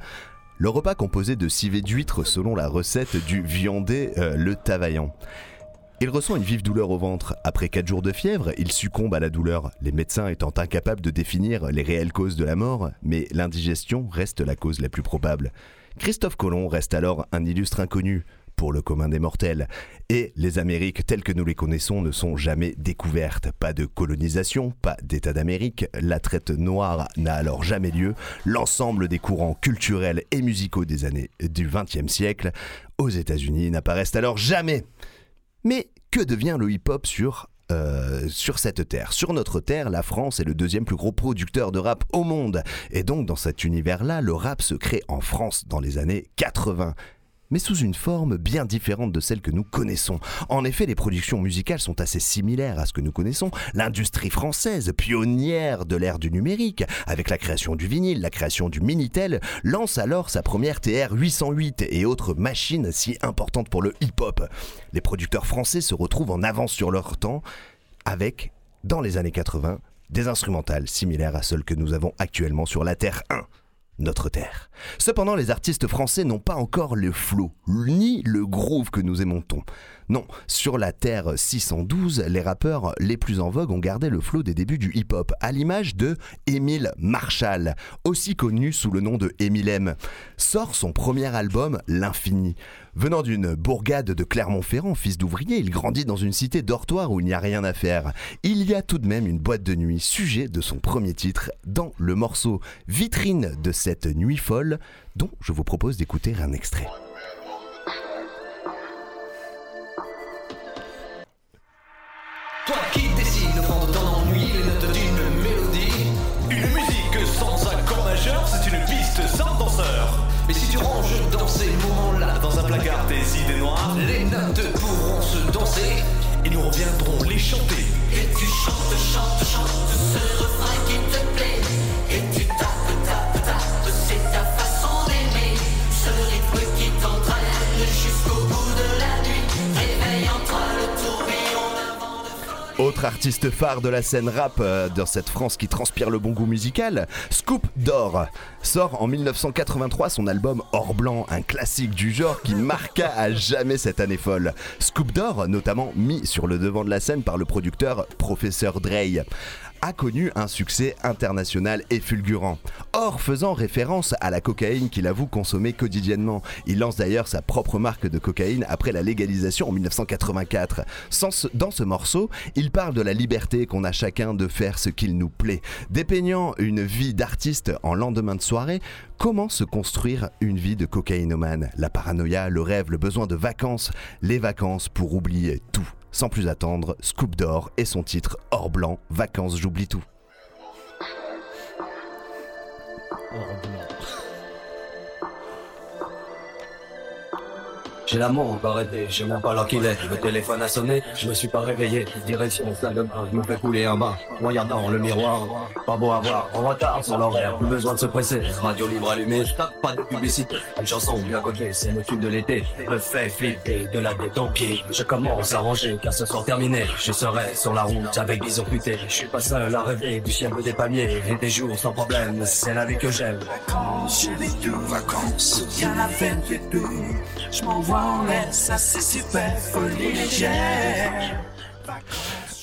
G: Le repas composé de civets d'huîtres selon la recette du viandé euh, le Tavaillant. Il ressent une vive douleur au ventre. Après 4 jours de fièvre, il succombe à la douleur, les médecins étant incapables de définir les réelles causes de la mort, mais l'indigestion reste la cause la plus probable. Christophe Colomb reste alors un illustre inconnu pour le commun des mortels, et les Amériques telles que nous les connaissons ne sont jamais découvertes. Pas de colonisation, pas d'État d'Amérique, la traite noire n'a alors jamais lieu, l'ensemble des courants culturels et musicaux des années du XXe siècle aux États-Unis n'apparaissent alors jamais. Mais que devient le hip-hop sur, euh, cette terre? Sur notre terre, la France est le deuxième plus gros producteur de rap au monde. Et donc dans cet univers-là, le rap se crée en France dans les années 80 mais sous une forme bien différente de celle que nous connaissons. En effet, les productions musicales sont assez similaires à ce que nous connaissons. L'industrie française, pionnière de l'ère du numérique, avec la création du vinyle, la création du Minitel, lance alors sa première TR 808 et autres machines si importantes pour le hip-hop. Les producteurs français se retrouvent en avance sur leur temps avec, dans les années 80, des instrumentales similaires à celles que nous avons actuellement sur la Terre 1 notre terre. Cependant, les artistes français n'ont pas encore le flow, ni le groove que nous aimons-on. Non, sur la Terre 612, les rappeurs les plus en vogue ont gardé le flow des débuts du hip-hop, à l'image de Émile Marshall, aussi connu sous le nom de Emilem, sort son premier album, L'Infini. Venant d'une bourgade de Clermont-Ferrand, fils d'ouvrier, il grandit dans une cité dortoir où il n'y a rien à faire. Il y a tout de même une boîte de nuit, sujet de son premier titre, dans le morceau Vitrine de cette nuit folle, dont je vous propose d'écouter un extrait.
O: Toi qui décides de prendre ton ennui, les notes d'une mélodie. Une musique sans accord majeur, c'est une piste sans danseur. Mais si tu ranges dans ces moments-là, dans un placard tes idées noires, les notes pourront se danser et nous reviendrons les chanter. Et tu chantes, chantes, chantes ce refrain
G: Autre artiste phare de la scène rap euh, dans cette France qui transpire le bon goût musical, Scoop d'Or sort en 1983 son album Or Blanc, un classique du genre qui marqua à jamais cette année folle. Scoop d'Or, notamment mis sur le devant de la scène par le producteur Professeur Dre a connu un succès international et fulgurant. Or, faisant référence à la cocaïne qu'il avoue consommer quotidiennement, il lance d'ailleurs sa propre marque de cocaïne après la légalisation en 1984. Sans ce- dans ce morceau, il parle de la liberté qu'on a chacun de faire ce qu'il nous plaît. Dépeignant une vie d'artiste en lendemain de soirée, comment se construire une vie de cocaïnomane? La paranoïa, le rêve, le besoin de vacances, les vacances pour oublier tout. Sans plus attendre, Scoop d'or et son titre Or blanc, vacances, j'oublie tout.
N: J'ai l'amour pas arrêté, je sais même pas l'heure qu'il est. Le téléphone a sonné, je me suis pas réveillé. Direction salle je me fais couler un bain. Regardant le miroir, pas beau à voir. En retard sur l'horaire, plus besoin de se presser. Radio libre allumée, je tape pas de publicité. Une chanson bien côté, c'est le tube de l'été. Me fait flipper de la tête. Je commence à ranger, car ce soir terminé. Je serai sur la route avec des amputés. Je suis pas seul à rêver du ciel des palmiers. Et des jours sans problème, c'est la vie que j'aime.
K: J'ai des deux vacances, y'a la fête tout. Je m'envoie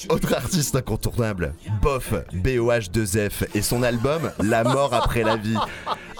G: Autre artiste incontournable, Boff, BOH2F, et son album La mort après la vie.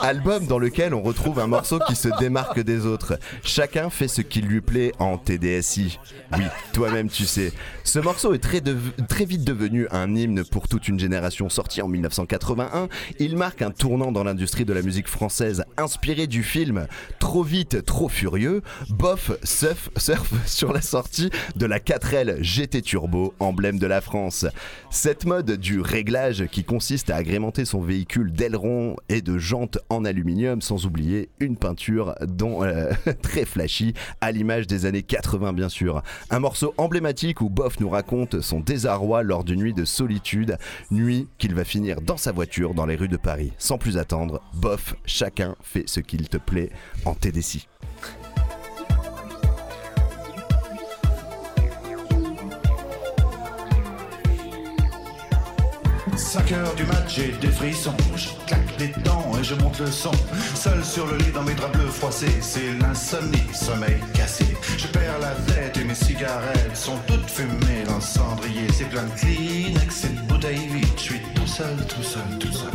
G: Album dans lequel on retrouve un morceau qui se démarque des autres. Chacun fait ce qui lui plaît en TDSI. Oui, toi-même tu sais. Ce morceau est très, très vite devenu un hymne pour toute une génération. Sorti en 1981, il marque un tournant dans l'industrie de la musique française. Inspiré du film Trop vite, trop furieux, Boff surfe, surfe sur la sortie de la 4L GT Turbo, emblème de la France. Cette mode du réglage qui consiste à agrémenter son véhicule d'ailerons et de jantes en aluminium, sans oublier une peinture dont, euh, très flashy, à l'image des années 80 bien sûr. Un morceau emblématique où Boff nous raconte son désarroi lors d'une nuit de solitude, nuit qu'il va finir dans sa voiture dans les rues de Paris. Sans plus attendre, Boff, chacun fait ce qu'il te plaît en TDC.
K: 5 heures du match, j'ai des frissons. Je claque des dents et je monte le son. Seul sur le lit dans mes draps bleus froissés, c'est l'insomnie, sommeil cassé. Je perds la tête et mes cigarettes sont toutes fumées dans le cendrier. C'est plein de Kleenex et de bouteilles vides. Je suis tout seul, tout seul, tout seul.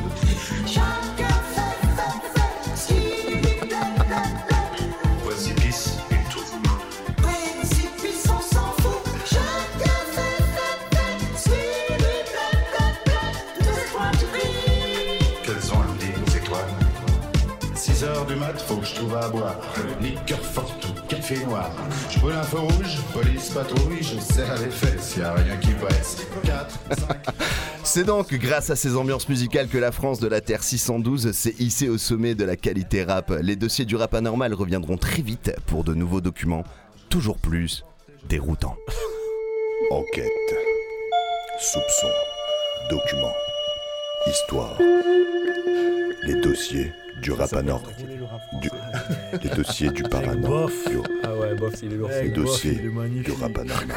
K: Mat, faut que je trouve à boire. Liqueur forte ou café noir. Je brûle un feu rouge, police patrouille, je serre les fesses, y a rien qui presse. 4, 5.
G: C'est donc grâce à ces ambiances musicales que la France de la Terre 612 s'est hissée au sommet de la qualité rap. Les dossiers du rap anormal reviendront très vite pour de nouveaux documents, toujours plus déroutants.
D: Enquête, soupçon, document, histoire. Les dossiers du rap anormal. Du... Les dossiers du paranormal. Du...
J: Ah ouais, bof, il est lourd.
G: Les dossiers du rap anormal.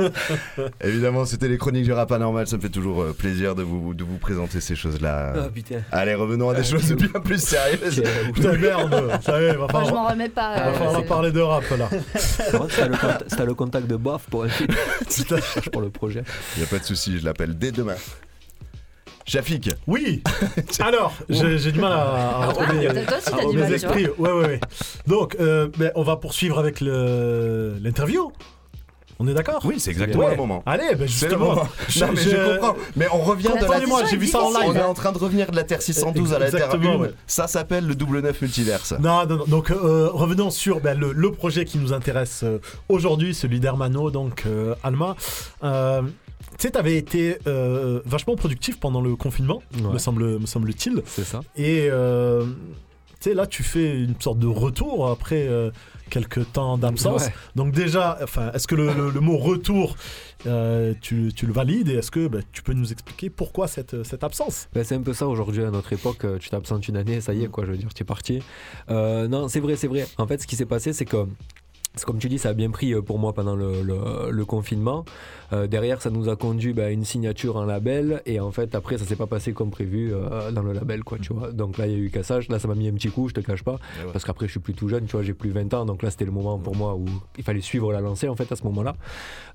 G: Évidemment, c'était les chroniques du rap anormal. Ça me fait toujours euh, plaisir de vous, de vous présenter ces choses-là.
J: Ah, putain.
G: Allez, revenons à des
J: Ah,
G: choses bien plus sérieuses.
H: Putain, merde, ça y est, va
I: Moi, je
H: falloir,
I: m'en remets pas.
H: va
I: euh,
H: falloir parler de rap là.
J: T'as le, contact de bof pour pour le projet.
G: Il a pas de souci, je l'appelle dès demain. Shafik.
H: Oui. Alors, j'ai j'ai du mal à, à retrouver
I: Ah, toi aussi, t'as
H: à-
I: du
H: mes esprits. Ouais, ouais, ouais. Donc, euh, ben, on va poursuivre avec le- l'interview. On est d'accord?
G: Oui, c'est exactement
H: Ouais.
G: le moment.
H: Allez, ben
G: C'est le
H: justement.
G: Non, mais je comprends. Mais on revient de la
H: Attendez-moi, j'ai vu ça en
G: On est en train de revenir de la Terre 612 à la Terre
H: Exactement,
G: 1.
H: ouais.
G: Ça s'appelle le double neuf multiverse.
H: Non, non, non. Donc, euh, revenons sur ben, le, le projet qui nous intéresse euh, aujourd'hui, celui d'Hermano, donc euh, Alma. Tu sais, t'avais été euh, vachement productif pendant le confinement,
J: Ouais.
H: me semble, me semble-t-il.
J: C'est ça.
H: Et euh, tu sais, là, tu fais une sorte de retour après euh, quelques temps d'absence.
J: Ouais.
H: Donc déjà, enfin, est-ce que le, le- le mot retour, tu, tu le valides? Et est-ce que ben, tu peux nous expliquer pourquoi cette, cette absence?
J: Ben, c'est un peu ça aujourd'hui à notre époque. Tu t'absentes une année, ça y est, quoi. Je veux dire, tu es parti. Non, c'est vrai, c'est vrai. En fait, ce qui s'est passé, c'est que comme tu dis, ça a bien pris euh, pour moi pendant le, le- le confinement. Euh, derrière, ça nous a conduit bah, à une signature en label. Et en fait, après, ça s'est pas passé comme prévu euh, dans le label, quoi, tu vois. Donc là, il y a eu cassage. Là, ça m'a mis un petit coup, je te cache pas. Parce qu'après, je suis plus tout jeune, tu vois, j'ai plus 20 ans. Donc là, c'était le moment pour moi où il fallait suivre la lancée, en fait, à ce moment-là.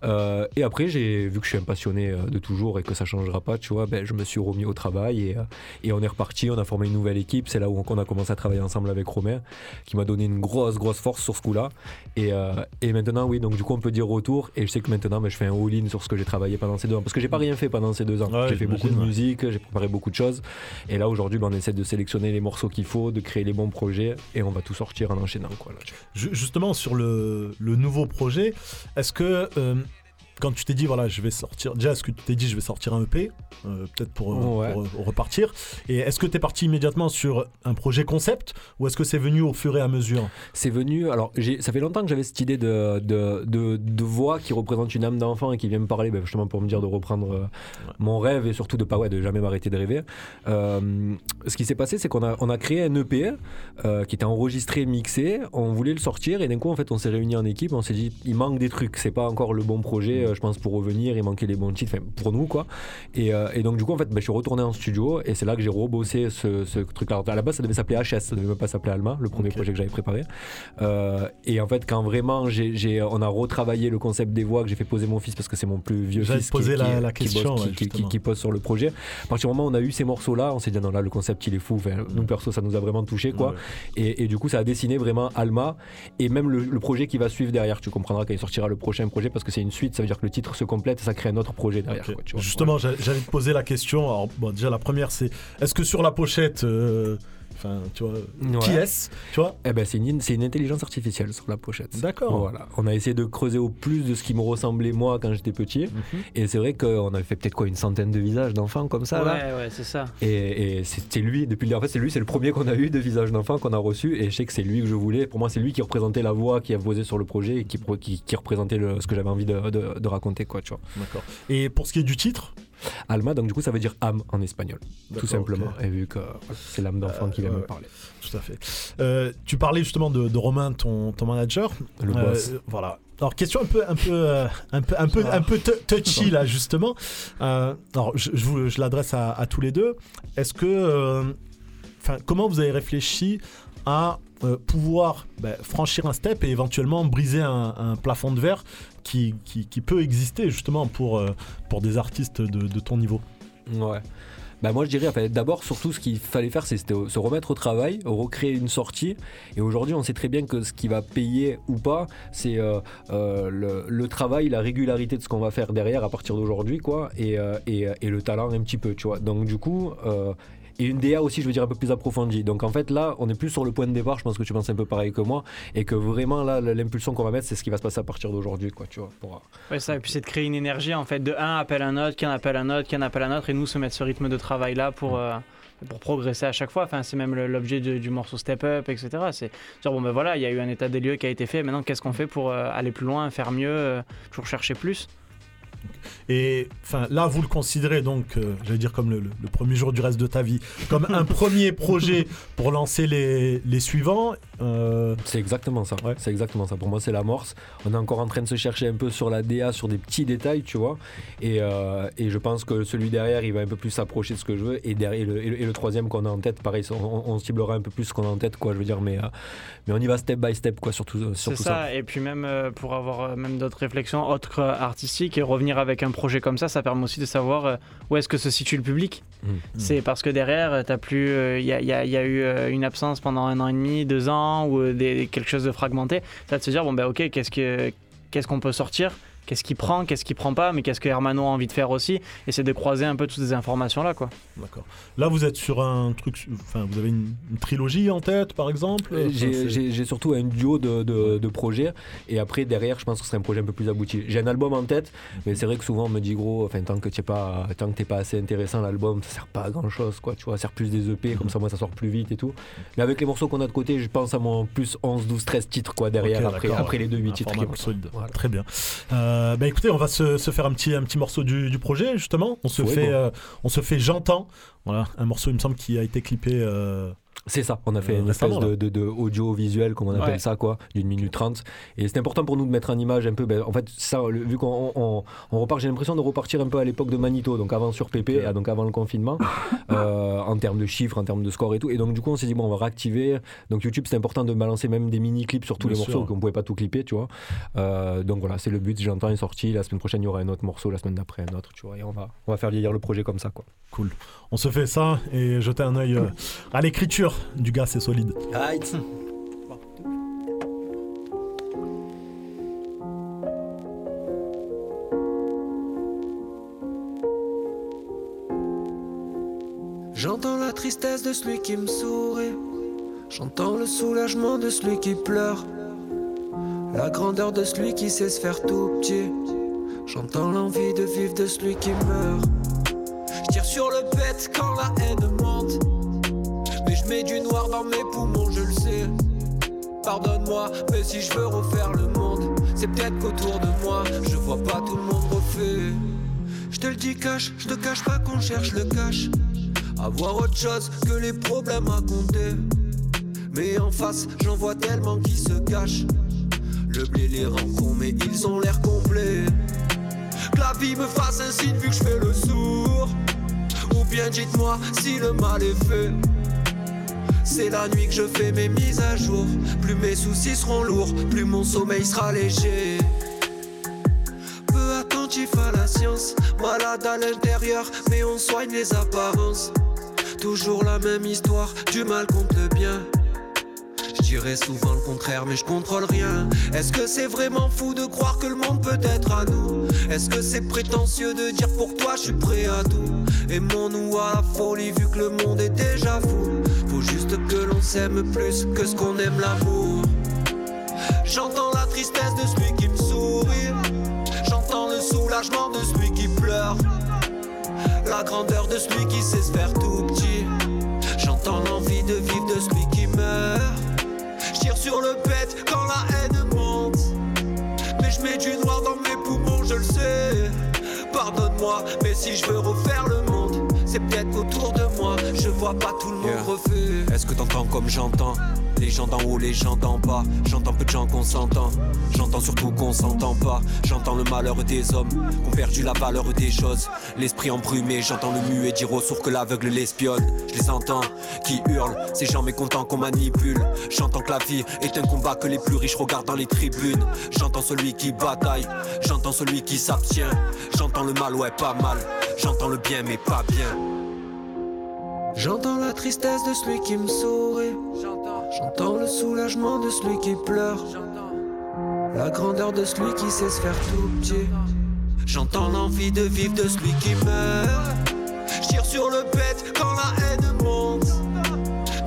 J: Euh, et après, j'ai vu que je suis un passionné de toujours et que ça changera pas, tu vois, ben, je me suis remis au travail et, et on est reparti. On a formé une nouvelle équipe. C'est là où on a commencé à travailler ensemble avec Romain, qui m'a donné une grosse, grosse force sur ce coup-là. Et, euh, et maintenant, oui, donc du coup, on peut dire retour. Et je sais que maintenant, ben, je fais un all-in sur ce que j'ai travaillé pendant ces deux ans. Parce que j'ai pas rien fait pendant ces deux ans.
H: Ouais,
J: j'ai fait beaucoup de musique, j'ai préparé beaucoup de choses. Et là, aujourd'hui, ben, on essaie de sélectionner les morceaux qu'il faut, de créer les bons projets. Et on va tout sortir en enchaînant. Quoi, là,
H: Justement, sur le, le nouveau projet, est-ce que euh, quand tu t'es dit, voilà, je vais sortir, déjà, est-ce que tu t'es dit, je vais sortir un EP, euh, peut-être pour, euh,
J: Ouais.
H: pour, euh, repartir Et est-ce que tu es parti immédiatement sur un projet concept ou est-ce que c'est venu au fur et à mesure?
J: C'est venu. Alors, ça fait longtemps que j'avais cette idée de, de, de, de voix qui représente une âme d'enfant et qui vient me parler, ben, justement pour me dire de reprendre euh, mon rêve et surtout de pas ouais, de jamais m'arrêter de rêver. Euh, ce qui s'est passé, c'est qu'on a, on a créé un EP qui était enregistré, mixé. On voulait le sortir et d'un coup, en fait, on s'est réunis en équipe. On s'est dit, il manque des trucs. C'est pas encore le bon projet, euh, je pense, pour revenir. Il manquait les bons titres, pour nous, quoi. Et, euh, et donc, du coup, en fait, ben, je suis retourné en studio et c'est là que j'ai rebossé ce, ce truc-là. À la base, ça devait s'appeler HS, ça devait même pas s'appeler Alma, le premier projet que j'avais préparé. Euh, et en fait, quand vraiment on a retravaillé le concept des voix, que j'ai fait poser mon fils parce que c'est mon plus vieux fils qui,
H: la-
J: qui-
H: la
J: qui
H: question,
J: bosse-
H: ouais,
J: qui- qui pose sur le projet. À partir du moment où on a eu ces morceaux-là, on s'est dit non, là, le concept il est fou. Enfin, nous, perso, ça nous a vraiment touché, quoi.
H: Ouais.
J: Et, et du coup, ça a dessiné vraiment Alma et même le, le projet qui va suivre derrière. Tu comprendras quand il sortira le prochain projet parce que c'est une suite, ça veut dire que le titre se complète et ça crée un autre projet derrière. quoi, tu vois.
H: Justement, j'a- j'allais te poser la question. Alors, bon, déjà, la première, c'est est-ce que sur la pochette, euh, enfin, tu vois, qui
J: Ouais.
H: est-ce Tu vois
J: Eh ben, c'est une, c'est une intelligence artificielle sur la pochette.
H: D'accord.
J: Voilà. On a essayé de creuser au plus de ce qui me ressemblait moi quand j'étais petit.
H: Mhm.
J: Et c'est vrai qu'on avait fait peut-être quoi une centaine de visages d'enfants comme ça. là.
P: Ouais, ouais, c'est ça.
J: Et, et c'était lui, depuis le- en fait, c'est lui, c'est le premier qu'on a eu de visage d'enfant qu'on a reçu. Et je sais que c'est lui que je voulais. Pour moi, c'est lui qui représentait la voix qui a posé sur le projet et qui, qui, qui représentait le- ce que j'avais envie de, de- de raconter, quoi, tu vois.
H: D'accord. Et pour ce qui est du titre
J: Alma, donc du coup, ça veut dire âme en espagnol, tout simplement. Et vu que c'est l'âme d'enfant qui vient
H: ouais,
J: me
H: ouais.
J: parler.
H: Tout à fait. Euh, tu parlais justement de, de Romain, ton, ton manager.
J: Le
H: Euh,
J: boss.
H: Voilà. Alors question un peu, un peu, euh, un peu, un peu, un peu tou- touchy là justement. Euh, alors je, je vous- je l'adresse à, à tous les deux. Est-ce que, euh, enfin, comment vous avez réfléchi à euh, pouvoir ben, franchir un step et éventuellement briser un, plafond de verre qui, qui, peut exister justement pour, euh, pour des artistes de, ton niveau.
J: Ouais. Bah moi je dirais enfin, d'abord surtout ce qu'il fallait faire c'était se remettre au travail, recréer une sortie. Et aujourd'hui on sait très bien que ce qui va payer ou pas c'est euh, le, travail, la régularité de ce qu'on va faire derrière à partir d'aujourd'hui quoi et, et, le talent un petit peu tu vois. Donc du coup et une DA aussi, je veux dire, un peu plus approfondie. Donc en fait, là, on est plus sur le point de départ. Je pense que tu penses un peu pareil que moi. Et que vraiment, là, l'impulsion qu'on va mettre, c'est ce qui va se passer à partir d'aujourd'hui, quoi, tu vois. Pour, euh,
P: Ouais, ça, et puis c'est de créer une énergie en fait. De un appelle un autre, qui en appelle un autre, qui en appelle un autre, et nous se mettre ce rythme de travail là pour. euh, pour progresser à chaque fois, enfin, c'est même l'objet du, du morceau Step Up, etc. C'est dire, bon ben voilà, il y a eu un état des lieux qui a été fait, maintenant qu'est-ce qu'on fait pour euh, aller plus loin, faire mieux, euh, toujours chercher plus?
H: Et enfin, là, vous le considérez donc, euh, j'allais dire comme le, le- le premier jour du reste de ta vie, comme un premier projet pour lancer les, les suivants. euh,
J: C'est exactement ça. C'est exactement ça. Pour moi, c'est l'amorce. On est encore en train de se chercher un peu sur la DA, sur des petits détails, tu vois. Et, euh, et je pense que celui derrière, il va un peu plus s'approcher de ce que je veux. Et, derrière, et, le, et troisième qu'on a en tête, pareil, on, ciblera un peu plus ce qu'on a en tête, quoi. Je veux dire, mais, euh, mais on y va step by step, quoi, surtout,
P: C'est
J: surtout
P: ça.
J: ça.
P: et puis même euh, pour avoir même d'autres réflexions autres artistiques et revenir avec un projet comme ça, ça permet aussi de savoir euh, où est-ce que se situe le public.
J: Mm.
P: C'est parce que derrière, euh, t'as plus, euh, il y, a, y a- y a eu euh, une absence pendant un an et demi, deux ans ou euh, des, quelque chose de fragmenté. Ça te se dire bon ben ok, qu'est-ce que qu'est-ce qu'on peut sortir? Qu'est-ce qui prend, qu'est-ce qui prend pas, mais qu'est-ce que Hermano a envie de faire aussi Et c'est de croiser un peu toutes ces informations là quoi.
H: D'accord. Là, vous êtes sur un truc, enfin, vous avez une, une trilogie en tête, par exemple.
J: Euh, J'ai surtout un duo de, de- de projets et après derrière je pense que ce serait un projet un peu plus abouti. J'ai un album en tête mais c'est vrai que souvent on me dit gros enfin tant que t'es pas tant que t'es pas assez intéressant l'album ça sert pas à grand chose quoi tu vois ça sert plus des EP comme ça moi ça sort plus vite et tout. Mais avec les morceaux qu'on a de côté je pense à mon plus 11 12 13 titres quoi derrière après, les deux 8
H: un
J: titres. qui-
H: solide. Très bien. Euh, bah écoutez, on va se, se faire un petit, un petit morceau du, du projet justement. On se
J: Ouais,
H: fait,
J: bon.
H: euh, on se fait j'entends. Voilà, un morceau il me semble qui a été clippé euh,
J: C'est ça, on a fait
H: Euh,
J: une espèce de,
H: là.
J: de, de audio-visuel, comme on appelle
Q: Ouais.
J: ça, quoi, d'une minute trente. Et c'est important pour nous de mettre en image un peu. ben, en fait, ça, le- vu qu'on on, on repart, j'ai l'impression de repartir un peu à l'époque de Manito, donc avant sur PP, et donc avant le confinement, euh, en termes de chiffres, en termes de score et tout. Et donc, du coup, on s'est dit, bon, on va réactiver. Donc, YouTube, c'est important de balancer même des mini-clips sur tous
H: Bien
J: les morceaux, qu'on pouvait pas tout clipper, tu vois. Euh, donc, voilà, c'est le but. J'entends une sortie. La semaine prochaine, il y aura un autre morceau, la semaine d'après, un autre, tu vois. Et on va, on va faire vieillir le projet comme ça, quoi.
H: Cool. On se fait ça et jeter un œil à l'écriture du gars, c'est solide.
R: J'entends la tristesse de celui qui me sourit. J'entends le soulagement de celui qui pleure. La grandeur de celui qui sait se faire tout petit. J'entends l'envie de vivre de celui qui meurt. Je tire sur le bête quand la haine monte. Mets du noir dans mes poumons, je le sais. Pardonne-moi, mais si je veux refaire le monde, c'est peut-être qu'autour de moi, je vois pas tout le monde refait. Je te le dis cache, je te cache pas qu'on cherche le cash. Avoir autre chose que les problèmes à compter. Mais en face, j'en vois tellement qui se cachent. Le blé les rend cons, mais ils ont l'air complets. Que la vie me fasse un signe vu que je fais le sourd. Ou bien dites-moi si le mal est fait. C'est la nuit que je fais mes mises à jour. Plus mes soucis seront lourds, plus mon sommeil sera léger. Peu attentif à la science, malade à l'intérieur, mais on soigne les apparences. Toujours la même histoire, du mal contre le bien. Je dirais souvent le contraire, mais je contrôle rien. Est-ce que c'est vraiment fou de croire que le monde peut être à nous? Est-ce que c'est prétentieux de dire pour toi je suis prêt à tout? Aimons-nous à la folie vu que le monde est déjà fou. Juste que l'on s'aime plus que ce qu'on aime l'amour. J'entends la tristesse de celui qui me sourit. J'entends le soulagement de celui qui pleure. La grandeur de celui qui sait se faire tout petit. J'entends l'envie de vivre de celui qui meurt. Je tire sur le bête quand la haine monte. Mais je mets du noir dans mes poumons, je le sais. Pardonne-moi, mais si je veux refaire le de moi, je vois pas tout le monde. Est-ce que t'entends comme j'entends Les gens d'en haut, les gens d'en bas? J'entends peu de gens qu'on s'entend. J'entends surtout qu'on s'entend pas. J'entends le malheur des hommes, qu'on perdu la valeur des choses. L'esprit embrumé, j'entends le muet dire aux sourds que l'aveugle l'espionne. Je les entends qui hurlent, ces gens mécontents qu'on manipule. J'entends que la vie est un combat que les plus riches regardent dans les tribunes. J'entends celui qui bataille, j'entends celui qui s'abstient. J'entends le mal, ouais, pas mal. J'entends le bien, mais pas bien. J'entends la tristesse de celui qui me sourit. J'entends le soulagement de celui qui pleure. La grandeur de celui qui sait se faire tout petit. J'entends l'envie de vivre de celui qui meurt. Je tire sur le bête quand la haine monte.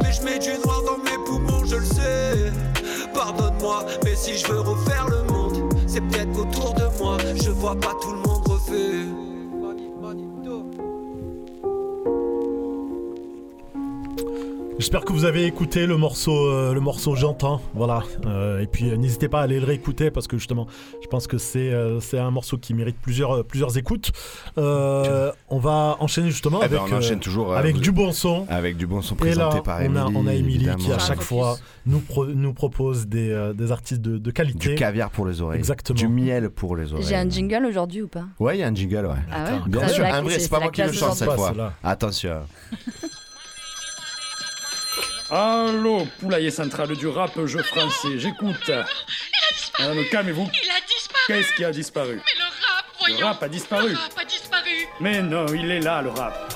R: Mais je mets du noir dans mes poumons, je le sais. Pardonne-moi, mais si je veux refaire le monde, c'est peut-être qu'autour de moi, je vois pas tout le monde
H: J'espère que vous avez écouté le morceau, euh, le morceau J'entends, voilà. Euh, et puis euh, n'hésitez pas à aller le réécouter parce que justement, je pense que c'est euh, c'est un morceau qui mérite plusieurs, euh, plusieurs écoutes. Euh, on va enchaîner justement
G: Eh ben,
H: avec,
G: on enchaîne
H: euh,
G: toujours, euh,
H: avec
G: vous-
H: du bon son.
G: Avec du bon son
H: Et là,
G: présenté par
H: on a,
G: Émilie,
H: on a Émilie qui à chaque fois nous, pro- nous propose des, euh, des artistes de, de qualité.
G: Du caviar pour les oreilles.
H: Exactement.
G: Du miel pour les oreilles.
I: J'ai un jingle aujourd'hui ou pas?
G: Ouais, il y a un jingle, ouais.
I: Ah ouais?
G: Bien sûr,
I: c'est la-
G: un vrai,
I: c'est-
G: pas moi qui le chante cette fois. Attention.
S: Allô, poulailler central du rap, jeu français, j'écoute. Madame, calmez-vous.
T: Il a disparu
S: Qu'est-ce qui a disparu
T: Mais le rap, voyons
S: Le rap a disparu.
T: Le rap a disparu
S: Mais non, il est là, le rap.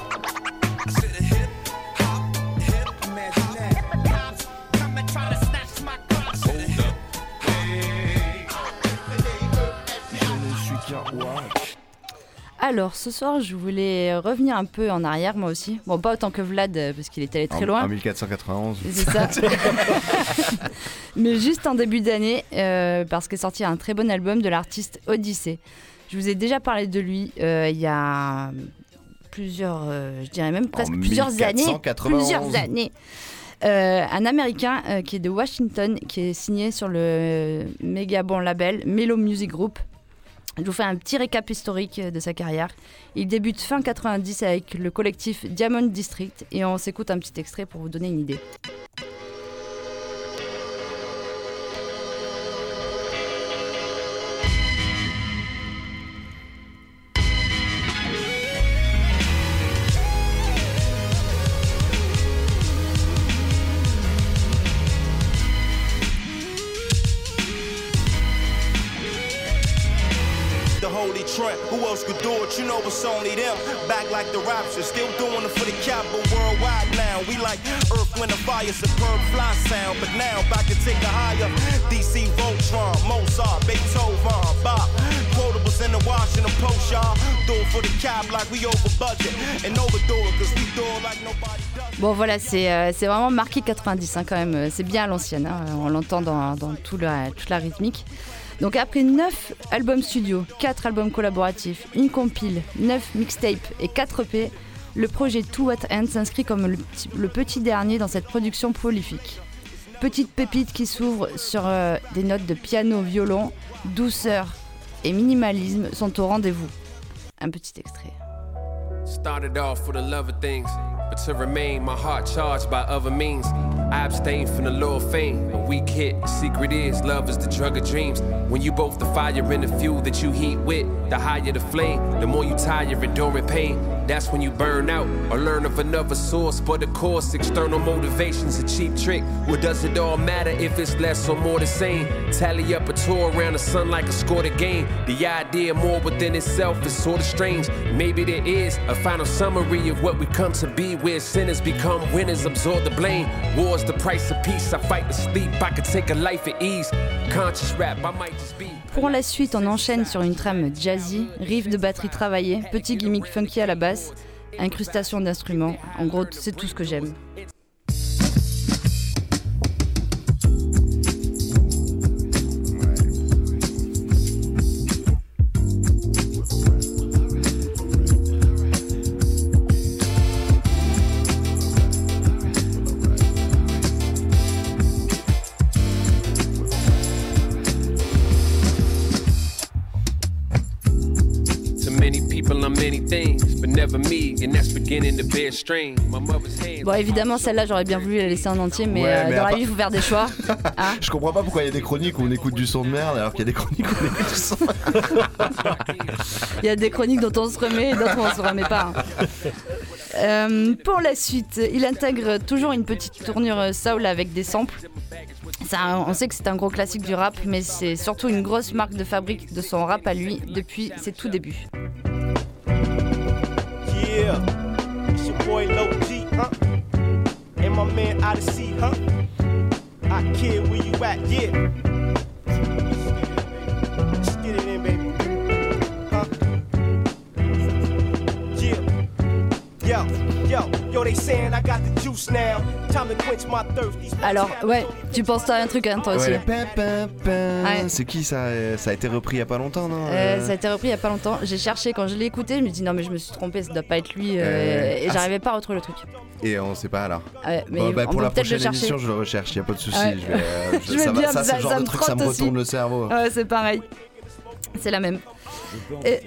I: Alors, ce soir, je voulais revenir un peu en arrière, moi aussi. Bon, pas autant que Vlad, euh, parce qu'il est allé très
G: En-
I: loin.
G: En 1491.
I: C'est ça. Mais juste en début d'année, euh, parce qu'est sorti un très bon album de l'artiste Odyssée. Je vous ai déjà parlé de lui euh, il y a plusieurs, euh, je dirais même presque plusieurs années.
G: 1491.
I: Plusieurs années. Euh, un Américain euh, qui est de Washington, qui est signé sur le méga bon label Melo Music Group. Je vous fais un petit récap historique euh, de sa carrière. Il débute fin 90 avec le collectif Diamond District et on s'écoute un petit extrait pour vous donner une idée.
U: You know it's only them. Back like the rapture, still doing it for the cap, but worldwide now. We like Earth, Wind, and Fire, superb fly sound. But now back to take a higher. DC Voltron, Mozart, Beethoven, Bach. Quotables in the Washington Post, y'all. Do it for the cap like we over budget. And overdo it, cause we do it like nobody does.
I: Bon voilà, c'est euh, vraiment marqué 90 hein, quand même. Euh, C'est bien à l'ancienne, hein. on l'entend dans, dans tout la- toute la rythmique. Donc après 9 albums studio, 4 albums collaboratifs, une compile, 9 mixtapes et 4 EP, le projet Two What End s'inscrit comme le petit, dernier dans cette production prolifique. Petite pépite qui s'ouvre sur euh, des notes de piano, violon, douceur et minimalisme sont au rendez-vous. Un petit extrait.
V: I abstain from the lure of fame. A weak hit, the secret is love is the drug of dreams. When you both the fire and the fuel that you heat with, the higher the flame, the more you tire, enduring pain. That's when you burn out or learn of another source. But of course, external motivation's a cheap trick. Well, does it all matter if it's less or more the same? Tally up a tour around the sun like a score the game. The idea more within itself is sort of strange. Maybe there is a final summary of what we come to be, where sinners become winners, absorb the blame. War's
I: Pour la suite, on enchaîne sur une trame jazzy, riff de batterie travaillé, petit gimmick funky à la basse, incrustation d'instruments. En gros, c'est tout ce que j'aime. Bon, évidemment, celle-là, j'aurais bien voulu la laisser en entier, mais,
G: Ouais,
I: euh,
G: mais
I: dans la
G: part-
I: vie, il faut faire des choix. Hein
G: Je comprends pas pourquoi il y a des chroniques où on écoute du son de merde alors qu'il y a des chroniques où on écoute du son.
I: Il y a des chroniques dont on se remet et d'autres où on se remet pas. hein. Euh, pour la suite, il intègre toujours une petite tournure euh, soul avec des samples. On sait que c'est un gros classique du rap, mais c'est surtout une grosse marque de fabrique de son rap à lui depuis ses tout débuts.
U: Yeah, it's your boy Low G, huh? And my man Odyssey, huh? I kid where you at, yeah.
I: Alors, ouais, tu penses à un truc, hein, toi aussi.
G: Ouais.
I: Ouais.
G: C'est qui ça euh, Ça a été repris il y a pas longtemps, non
I: Euh,
G: Euh,
I: ça a été repris il y a pas longtemps. J'ai cherché quand je l'ai écouté, je me dis non mais je me suis trompé, ça doit pas être lui. euh,
G: Euh,
I: et
G: ah,
I: j'arrivais pas à retrouver le truc.
G: Et on sait pas alors.
I: Ouais, mais
G: Bon, bah, pour la prochaine émission, je le recherche, y a pas de souci.
I: Ouais.
G: Je vais, euh,
I: Je veux
G: ça, va-
I: bien,
G: ça, c'est
I: ça-
G: le genre
I: ça
G: de truc, ça me
I: aussi.
G: retourne le cerveau.
I: Ouais, c'est pareil. C'est la même. Et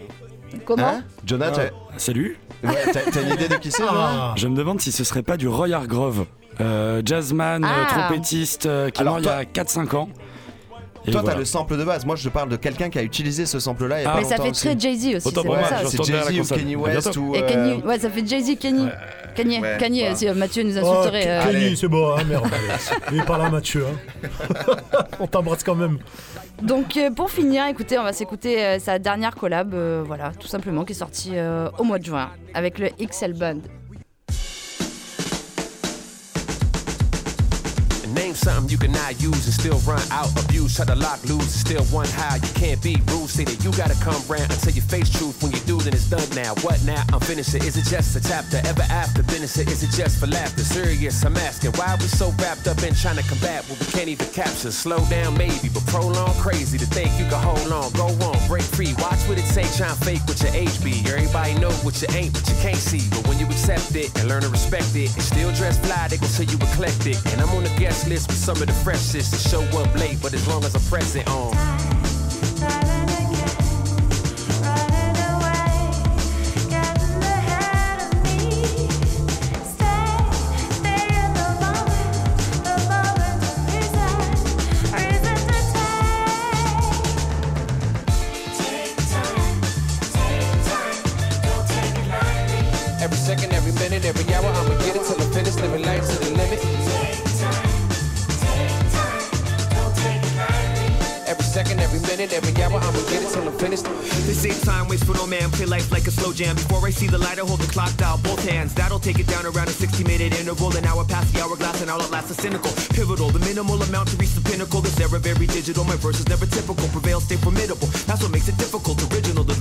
I: comment
G: Hein Jonah,
W: Ah,
G: t'as-
W: Salut.
G: Ouais, t'as t'as une idée de qui c'est Jonah
W: Je me demande si ce serait pas du Roy Hargrove, euh, jazzman, euh,
I: Ah.
W: trompettiste, euh, qui est
G: Alors,
W: mort
G: toi-
W: il y a 4-5 ans. Et
G: Toi,
W: voilà.
G: t'as le sample de base. Moi, je parle de quelqu'un qui a utilisé ce sample-là. il y a
W: Ah.
G: pas
I: Mais ça
G: longtemps
I: fait
G: aussi.
I: très Jay-Z aussi,
W: Autant
I: c'est
W: pour
I: pour
W: moi,
I: ça.
W: je
G: C'est
W: retourne à la
G: Jay-Z ou
W: console.
G: Kenny
W: À
G: West
W: bientôt.
G: ou.
I: Et
G: euh,
I: Kanye, ouais, ça fait Jay-Z, Kenny. Kanye,
G: Ouais,
I: Kanye,
G: voilà.
I: si euh, Mathieu nous
H: Oh,
I: insulterait. euh,
H: Kenny, c'est bon, hein, merde. Il est pas là, Mathieu. hein. on t'embrasse quand même.
I: Donc euh, pour finir, écoutez, on va s'écouter euh, sa dernière collab, euh, voilà, tout simplement, qui est sortie au mois de juin avec le XL Band.
V: Name something you can cannot use and still run out. Abuse, try to lock loose and still one high. You can't be rude, say that you gotta come round until you face truth. When you do, then it's done now. What now? I'm finishing. Is it just a chapter? Ever after finish it? Is it just for laughter? Serious, I'm asking. Why we so wrapped up in trying to combat what we can't even capture? Slow down, maybe, but prolong crazy to think you can hold on. Go on, break free. Watch what it take, try and fake what your age be. Everybody know what you ain't, but you can't see. But when you accept it and learn to respect it and still dress fly, they gon' say you eclectic. And I'm on the guest list with some of the freshest to show up late, but as long as I press it on.
X: Um. See the light, I hold the clock dial, both hands. That'll take it down around a 60 minute interval. An hour past the hourglass, and I'll outlast the cynical. Pivotal, the minimal amount to reach the pinnacle. This era very digital, my verse is never typical. Prevail, stay formidable. That's what makes it difficult. Original, at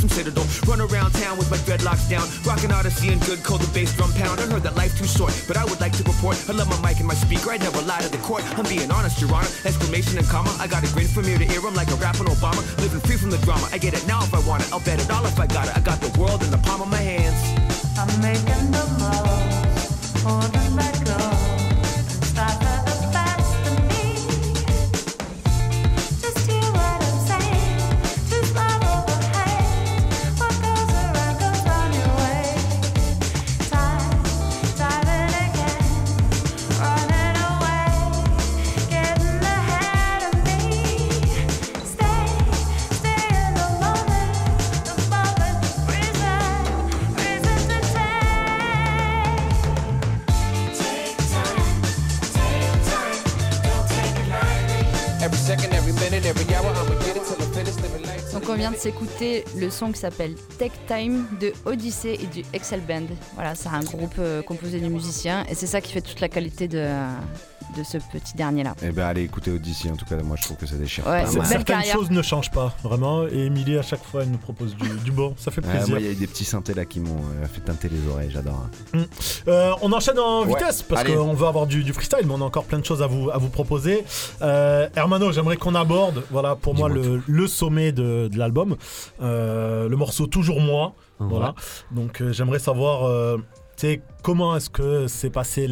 X: from Citadel. Run around town with my dreadlocks down. Rockin' Odyssey and good cold, the bass drum pound. I heard that life's too short, but I would like to report. I love my mic and my speaker, I never lie to the court. I'm being honest, your honor. Exclamation and comma. I got a grin from ear to ear, I'm like a rapping Obama. Living free from the drama. I get it now if I want it. I'll bet it all if I got it. I got the world in the palm of my hands.
T: I'm making the most, holding back
V: Living life.
I: Donc on vient de s'écouter le son qui s'appelle Tech Time de Odyssey et du Excel Band. Voilà, c'est un groupe euh, composé de musiciens et c'est ça qui fait toute la qualité de, de ce petit dernier là.
G: Eh ben allez écouter Odyssey en tout cas moi je trouve que ça déchire
I: Ouais,
G: pas mal.
H: Certaines
I: carrière.
H: choses ne changent pas, vraiment. Et Émilie, à chaque fois, elle nous propose du, du bon. Ça fait plaisir.
G: moi il y a eu des petits synthés là qui m'ont euh, fait teinter les oreilles, j'adore.
H: Euh, on enchaîne en
G: Ouais,
H: vitesse parce qu'on veut avoir du, du freestyle, mais on a encore plein de choses à vous, à vous proposer. Euh, Hermano, j'aimerais qu'on aborde, voilà, pour moi, le, le sommet de, de l'album, Euh, le morceau Toujours moi. Voilà. Donc, euh, j'aimerais savoir. Sais, comment est-ce que s'est passé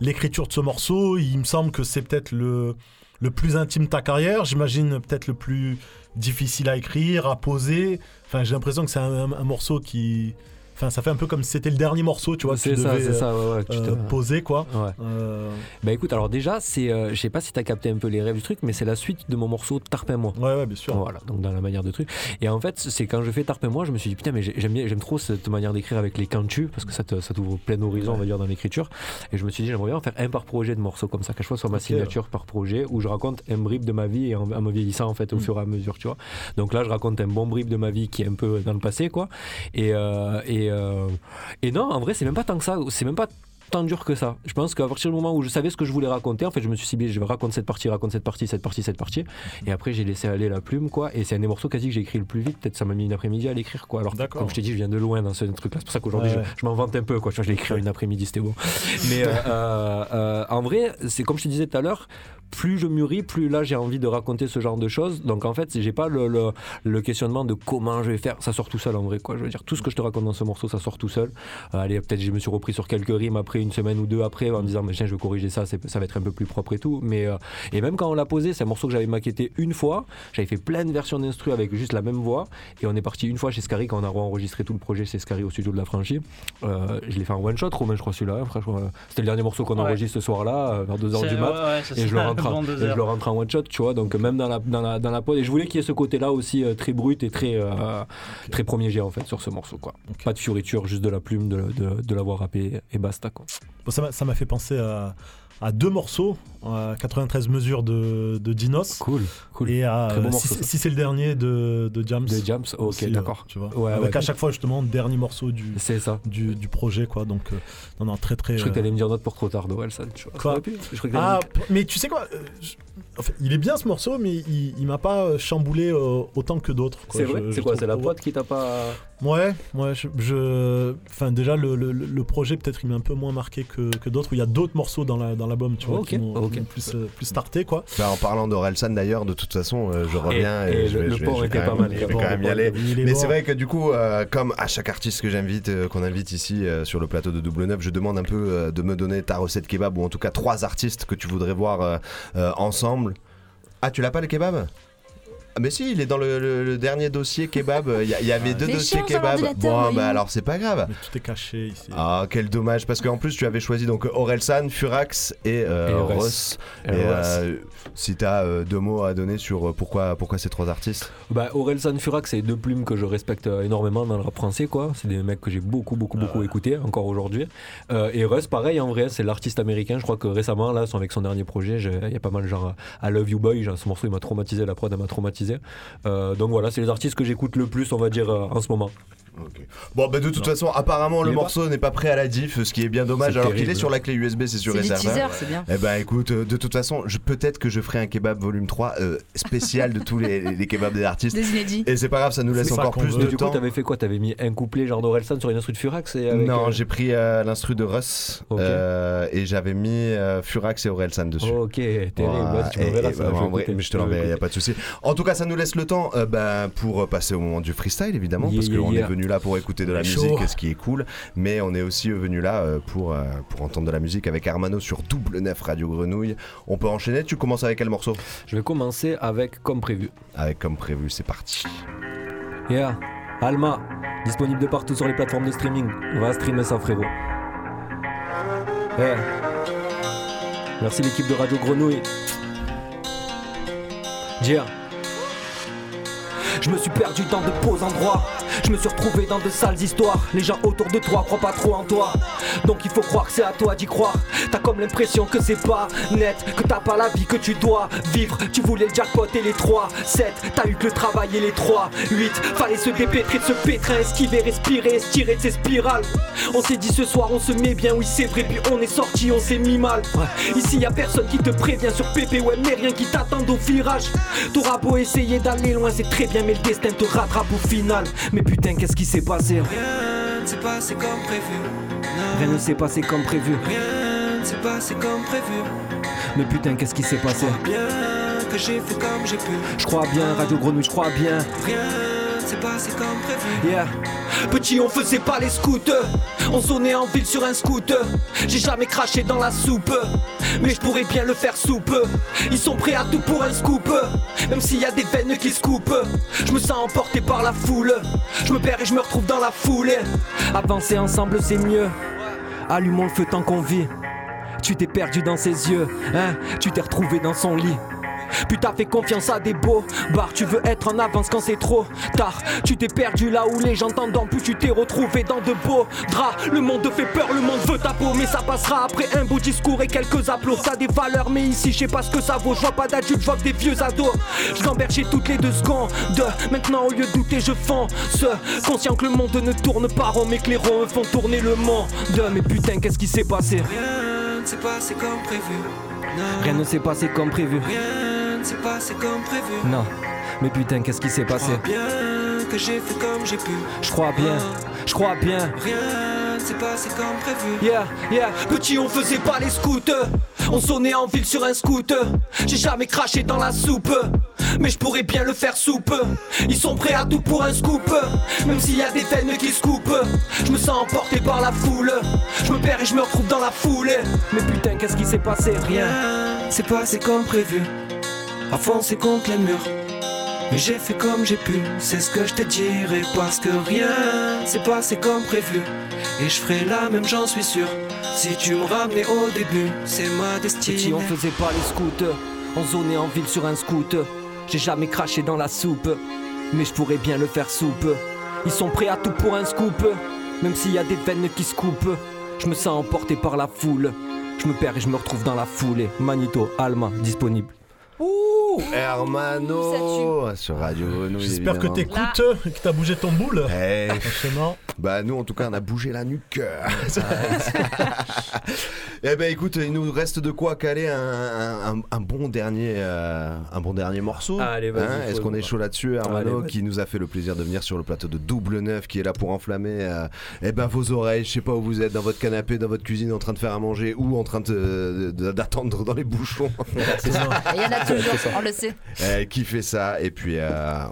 H: l'écriture de ce morceau? Il me semble que c'est peut-être le, le plus intime de ta carrière. J'imagine peut-être le plus difficile à écrire, à poser. Enfin, j'ai l'impression que c'est un, un morceau qui. Enfin, ça fait un peu comme si c'était le dernier morceau, tu vois, que tu
J: C'est ça,
H: devais,
J: c'est ça, ouais, ouais, tu
H: euh,
J: te-
H: poser, quoi.
J: Ouais.
H: Euh,
J: Bah écoute, alors déjà, c'est, euh, je sais pas si t'as capté un peu les rêves du truc, mais c'est la suite de mon morceau Tarpin-moi.
H: Ouais, ouais, bien sûr.
J: Voilà, donc dans la manière de truc. Et en fait, c'est quand je fais Tarpin-moi, je me suis dit, putain, mais j'ai- j'aime, j'aime trop cette manière d'écrire avec les cantus, parce que ça, te- ça t'ouvre plein horizon, on va dire, dans l'écriture. Et je me suis dit, j'aimerais bien en faire un par projet de morceaux comme ça, qu'à chaque fois soit ma signature par projet, où je raconte un bribe de ma vie et en, en me vieillissant, en fait, au
H: Mm.
J: fur et à mesure, tu vois. Donc là, je raconte un bon bribe de ma vie qui est un peu dans le passé, quoi. Et, euh, et, euh, et non, en vrai, c'est même pas tant que ça, c'est même pas tant dur que ça. Je pense qu'à partir du moment où je savais ce que je voulais raconter, en fait, je me suis ciblé, je vais raconter cette partie, raconter cette partie, cette partie, cette partie. Et après, j'ai laissé aller la plume, quoi. Et c'est un des morceaux quasi que j'ai écrit le plus vite. Peut-être ça m'a mis une après-midi à l'écrire, quoi. Alors, comme je t'ai dit, je viens de loin dans ce truc-là. C'est pour ça qu'aujourd'hui,
H: Ouais, ouais.
J: je, je m'en vante un peu, quoi. Je l'ai écrit en une après-midi, c'était bon. Mais euh, euh, en vrai, c'est comme je te disais tout à l'heure, plus je mûris, plus là j'ai envie de raconter ce genre de choses. Donc en fait, j'ai pas le, le- le questionnement de comment je vais faire. Ça sort tout seul en vrai, quoi. Je veux dire, tout ce que je te raconte dans ce morceau, ça sort tout seul. Euh, allez, peut-être je me suis repris sur quelques rimes après une semaine ou deux après en me disant, mais tiens, je vais corriger ça, ça va être un peu plus propre et tout. Mais euh, et même quand on l'a posé, c'est un morceau que j'avais maquetté une fois. J'avais fait plein de versions d'instru avec juste la même voix. Et on est parti une fois chez Scary quand on a enregistré tout le projet chez Scary au studio de la franchise. Euh, je l'ai fait en one shot, Romain, je crois celui-là. C'était le dernier morceau qu'on
P: Ouais.
J: enregistre ce soir-là, vers 2h
P: C'est-
J: du mat.
P: ouais, ouais, c'est
J: et je le rentre, en, je le rentre en one shot, tu vois. Donc même dans la, dans la, dans la pod. Et je voulais qu'il y ait ce côté-là aussi euh, très brut et très, euh, très premier jet en fait sur ce morceau, quoi. Pas de fioriture, juste de la plume, de, de, de l'avoir rappé et basta, quoi.
H: Bon, ça m'a- ça m'a fait penser à, à deux morceaux, à 93 mesures de, de Dinos.
J: Cool, cool.
H: Et à,
J: Très bon
H: euh,
J: morceau,
H: si, c'est le dernier de, de Jams.
J: De Jams, ok,
H: euh,
J: d'accord.
H: tu vois.
J: Ouais,
H: Avec
J: ouais.
H: à chaque fois, justement, dernier morceau du,
J: ça.
H: du, du projet, quoi. Donc, euh, non, non, très, très.
J: Je crois que
H: euh,
J: t'allais me dire note pour trop tard de Wilson, tu vois. Ça
H: Quoi
J: pu. Je
H: Ah, mais tu sais quoi euh, je- enfin, Il est bien ce morceau, mais il, il m'a pas euh, chamboulé euh, autant que d'autres.
J: C'est vrai C'est quoi C'est la pote qui t'a pas.
H: Ouais, ouais, je, je- enfin déjà le, le- le projet peut-être il m'a un peu moins marqué que, que d'autres. Il y a d'autres morceaux dans la dans l'album, tu vois, qui m'ont plus euh, plus starté quoi.
G: Bah, en parlant d'Orelsan d'ailleurs, de toute façon, euh, je reviens
H: Et-
G: et,
H: et
G: je
H: le-
G: vais,
H: le pont était
G: quand
H: pas
G: même-
H: mal,
G: je vais quand même y
H: le
G: aller. Mais c'est vrai que du coup, comme à chaque artiste que j'invite, qu'on invite ici sur le plateau de Double Neuf, je demande un peu de me donner ta recette kebab ou en tout cas trois artistes que tu voudrais voir ensemble. Ah, tu l'as pas le kebab? Mais si, il est dans le, le- le dernier dossier kebab. Il y, a- il y avait deux
I: Mais
G: dossiers kebab. Bon, bah alors c'est pas grave.
H: Tout est caché ici.
G: Ah, quel dommage, parce qu'en plus tu avais choisi donc Orelsan, Furax et, euh,
N: Et
G: Ross.
N: Russ.
G: Et,
N: Et Russ.
G: euh, si t'as euh, deux mots à donner sur euh, pourquoi, pourquoi ces trois artistes?
N: Bah, Aurel Sanfurax, c'est deux plumes que je respecte énormément dans le rap français, quoi. C'est des mecs que j'ai beaucoup, beaucoup, beaucoup écoutés, encore aujourd'hui. Euh, et Russ, pareil, en vrai, c'est l'artiste américain. Je crois que récemment, là, avec son dernier projet, j'ai- il y a pas mal, genre, I Love You Boy. genre, Ce morceau, il m'a traumatisé, la prod, elle m'a traumatisé. Euh, donc voilà, c'est les artistes que j'écoute le plus, on va dire, euh, en ce moment.
G: Bon, bah de toute façon, apparemment le morceau n'est pas prêt à la diff, ce qui est bien dommage, alors qu'il est sur la clé USB, c'est sûr
I: C'est
G: et
I: du
G: certain.
I: c'est bien.
G: Eh ben écoute, euh, de toute façon, peut-être que je ferai un kebab volume 3 euh, spécial de tous les, les kebabs des artistes.
I: Des inédits.
G: Et c'est pas grave, ça nous laisse encore plus
N: veut.
G: de
N: Du coup,
G: temps.
N: t'avais fait quoi? T'avais mis un couplet genre d'Orelsan sur une instru de Furax et avec,
G: Non,
N: euh,
G: j'ai pris euh, l'instru de Russ euh, et j'avais mis euh, Furax et Orelsan dessus.
N: Ok, terrible. Vas-y, tu
G: et-
N: ça,
G: bah, en vrai, mais je te l'enverrai, y a pas de souci. En tout cas, ça nous laisse le temps bah, pour passer au moment du freestyle, évidemment, parce qu'on est venu là pour écouter de la
N: On
G: musique,
N: chaud.
G: ce qui est cool, mais on est aussi venu là euh, pour, euh, pour entendre de la musique avec Armano sur Double 9 Radio Grenouille. On peut enchaîner, tu commences avec quel morceau?
N: Je vais commencer avec Comme prévu.
G: Avec Comme prévu, c'est parti.
N: Yeah, Alma, disponible de partout sur les plateformes de streaming. Va streamer ça, frérot. Merci l'équipe de Radio Grenouille. Je me suis perdu dans de beaux endroits. Je me suis retrouvé dans de sales histoires. Les gens autour de toi croient pas trop en toi. Donc il faut croire que c'est à toi d'y croire. T'as comme l'impression que c'est pas net, que t'as pas la vie que tu dois vivre. Tu voulais le jackpot et les 3, 7, t'as eu que le travail et les 3, 8. Fallait se dépêtrer de ce pétrin, esquiver, respirer, se tirer de ces spirales. On s'est dit ce soir on se met bien, oui c'est vrai, puis on est sorti, on s'est mis mal. Ici y a personne qui te prévient sur PP, ouais, mais rien qui t'attend au virage. T'auras beau essayer d'aller loin, c'est très bien, mais le destin te rattrape au final. Mais putain, qu'est-ce qui s'est passé?
R: Rien ne s'est passé comme prévu.
N: Rien ne s'est passé comme prévu.
R: Rien ne s'est passé comme prévu.
N: Mais putain, qu'est-ce qui s'est passé?
R: Bien que j'ai fait comme j'ai pu.
N: Je crois bien, Radio Grenouille, je crois bien.
R: Rien s'est passé comme prévu.
N: Yeah. Petit, on faisait pas les scouts. On sonnait en ville sur un scooter. J'ai jamais craché dans la soupe. Mais je pourrais bien le faire soupe. Ils sont prêts à tout pour un scoop. Même s'il y a des veines qui se coupent. Je me sens emporté par la foule. Je me perds et je me retrouve dans la foule. Avancer ensemble, c'est mieux. Allumons le feu tant qu'on vit. Tu t'es perdu dans ses yeux, hein Tu t'es retrouvé dans son lit. Puis t'as fait confiance à des beaux bars, tu veux être en avance quand c'est trop tard. Tu t'es perdu là où les gens t'entendent, puis tu t'es retrouvé dans de beaux draps. Le monde te fait peur, le monde veut ta peau, mais ça passera après un beau discours et quelques applaudissements. Ça a des valeurs, mais ici je sais pas ce que ça vaut. Je vois pas d'adultes, je vois que des vieux ados. Je toutes les deux secondes. Maintenant au lieu de douter, je fonce. Conscient que le monde ne tourne pas rond, mais que les ronds me font tourner le monde. Mais putain, qu'est-ce qui s'est passé?
R: Rien ne s'est passé comme prévu.
N: Rien ne s'est passé comme prévu.
R: Rien s'est passé comme prévu.
N: Non, mais putain, qu'est-ce qui s'est passé
R: Bien que j'ai fait comme j'ai pu.
N: Je crois bien, je crois bien.
R: Rien s'est passé comme prévu.
N: Yeah, yeah, petit, on faisait pas les scouts. On sonnait en ville sur un scooter. J'ai jamais craché dans la soupe. Mais je pourrais bien le faire soupe. Ils sont prêts à tout pour un scoop. Même s'il y a des veines qui se coupent. Je me sens emporté par la foule. Je me perds et je me retrouve dans la foule. Mais putain, qu'est-ce qui s'est passé? Rien.
R: C'est passé comme prévu. À foncer contre les murs. Mais j'ai fait comme j'ai pu, c'est ce que je te dirai parce que rien s'est passé comme prévu. Et je ferai la même, j'en suis sûr. Si tu me ramenais au début, c'est ma destinée.
N: Petit, on faisait pas les scouts. On zonnait en ville sur un scoot. J'ai jamais craché dans la soupe. Mais je pourrais bien le faire soupe. Ils sont prêts à tout pour un scoop. Même s'il y a des veines qui se coupent. Je me sens emporté par la foule. Je me perds et je me retrouve dans la foulée. Manito, Alma, disponible.
G: Ouh, Hermano sur Radio Grenouille.
H: J'espère que
G: évidemment.
H: t'écoutes, que t'as bougé ton boule.
G: Eh,
H: Forcément.
G: Bah nous en tout cas on a bougé la nuque. eh ben écoute, il nous reste de quoi caler un, un- bon dernier euh, un bon dernier morceau.
N: Allez, vas-y,
G: Hein, Est-ce qu'on est chaud là-dessus, Hermano,
N: Allez, vas-y.
G: qui nous a fait le plaisir de venir sur le plateau de Double Neuf, qui est là pour enflammer euh, eh ben vos oreilles. Je sais pas où vous êtes, dans votre canapé, dans votre cuisine, en train de faire à manger ou en train d'attendre dans les bouchons.
I: Il y en a toujours, on le sait.
G: Eh, qui fait ça? Et puis euh,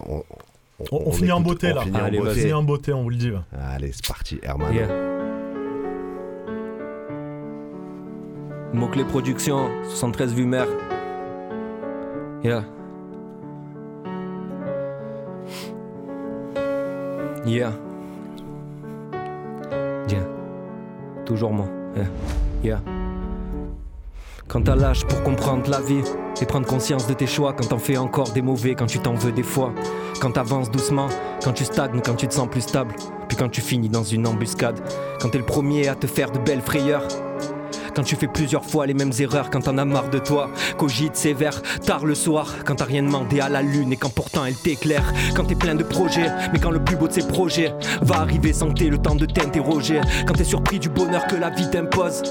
G: on,
H: finit en beauté là.
G: Beauté.
H: On finit en beauté, on vous le dit.
G: Allez, c'est parti, Herman.
N: Yeah. Mot-clé production, 73 vues mère. Yeah. Yeah. Yeah. Toujours moi. Yeah. yeah. Quand t'as l'âge pour comprendre la vie et prendre conscience de tes choix, quand t'en fais encore des mauvais, quand tu t'en veux des fois, quand t'avances doucement, quand tu stagnes, quand tu te sens plus stable, puis quand tu finis dans une embuscade, quand t'es le premier à te faire de belles frayeurs. Quand tu fais plusieurs fois les mêmes erreurs, quand t'en as marre de toi, cogite sévère, tard le soir, quand t'as rien demandé à la lune et quand pourtant elle t'éclaire, quand t'es plein de projets, mais quand le plus beau de ces projets va arriver sans que le temps de t'interroger, quand t'es surpris du bonheur que la vie t'impose.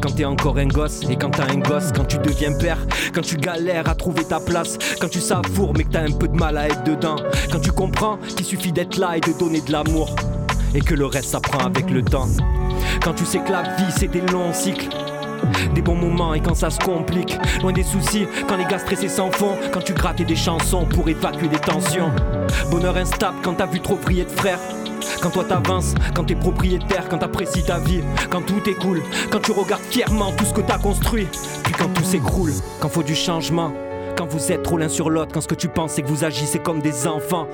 N: Quand t'es encore un gosse et quand t'as un gosse, quand tu deviens père, quand tu galères à trouver ta place, quand tu savoures mais que t'as un peu de mal à être dedans, quand tu comprends qu'il suffit d'être là et de donner de l'amour, et que le reste s'apprend avec le temps. Quand tu sais que la vie c'est des longs cycles. Des bons moments et quand ça se complique Loin des soucis, quand les gars stressés s'en font Quand tu grattes des chansons pour évacuer des tensions Bonheur instable quand t'as vu trop briller de frères quand toi t'avances, quand t'es propriétaire, quand t'apprécies ta vie, quand tout est cool, quand tu regardes fièrement tout ce que t'as construit, puis quand tout s'écroule, quand faut du changement, quand vous êtes trop l'un sur l'autre, quand ce que tu penses c'est que vous agissez comme des enfants,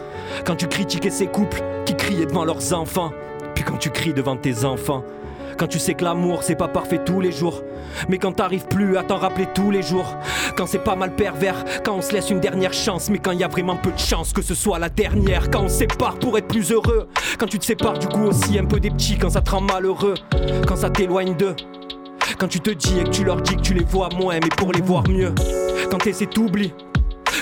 N: quand tu critiquais ces couples qui criaient devant leurs enfants, puis quand tu cries devant tes enfants. Quand tu sais que l'amour c'est pas parfait tous les jours, mais quand t'arrives plus à t'en rappeler tous les jours, quand c'est pas mal pervers, quand on se laisse une dernière chance, mais quand il y a vraiment peu de chance que ce soit la dernière, quand on sépare pour être plus heureux, quand tu te sépares du coup aussi un peu des petits, quand ça te rend malheureux, quand ça t'éloigne d'eux, quand tu te dis et que tu leur dis que tu les vois moins, mais pour les voir mieux, quand t'essaies t'oublies.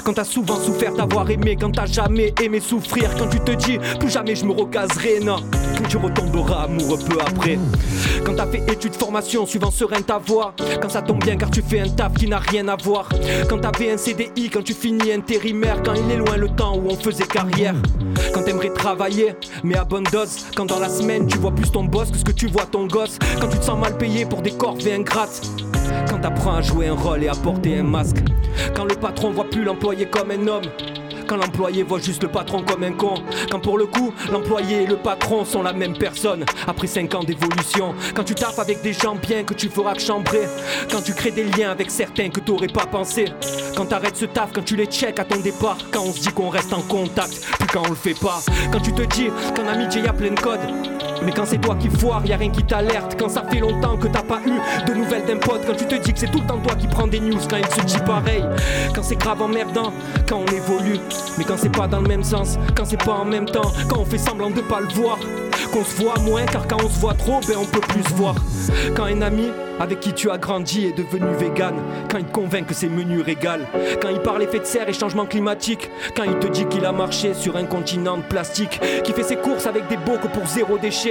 N: Quand t'as souvent souffert d'avoir aimé, quand t'as jamais aimé souffrir, quand tu te dis plus jamais je me recaserai, non, tu retomberas amoureux peu après. Quand t'as fait études, formation, suivant serein ta voix, quand ça tombe bien car tu fais un taf qui n'a rien à voir. Quand t'avais un CDI, quand tu finis intérimaire, quand il est loin le temps où on faisait carrière. Quand t'aimerais travailler, mais à bonne dose. Quand dans la semaine tu vois plus ton boss que ce que tu vois ton gosse. Quand tu te sens mal payé pour des corvées ingrates. Quand t'apprends à jouer un rôle et à porter un masque. Quand le patron voit plus l'employé comme un homme. Quand l'employé voit juste le patron comme un con. Quand pour le coup, l'employé et le patron sont la même personne. Après 5 ans d'évolution. Quand tu tapes avec des gens bien que tu feras chambrer. Quand tu crées des liens avec certains que t'aurais pas pensé. Quand t'arrêtes ce taf, quand tu les check à ton départ. Quand on se dit qu'on reste en contact, puis quand on le fait pas. Quand tu te dis qu'en amitié y a plein de codes. Mais quand c'est toi qui foire, y a rien qui t'alerte. Quand ça fait longtemps que t'as pas eu de nouvelles d'un pote. Quand tu te dis que c'est tout le temps toi qui prends des news. Quand il se dit pareil. Quand c'est grave emmerdant. Quand on évolue. Mais quand c'est pas dans le même sens. Quand c'est pas en même temps. Quand on fait semblant de pas le voir. Qu'on se voit moins car quand on se voit trop, ben on peut plus se voir. Quand un ami avec qui tu as grandi est devenu vegan. Quand il te convainc que ses menus régalent. Quand il parle effet de serre et changement climatique. Quand il te dit qu'il a marché sur un continent de plastique. Qui fait ses courses avec des bocaux pour zéro déchet.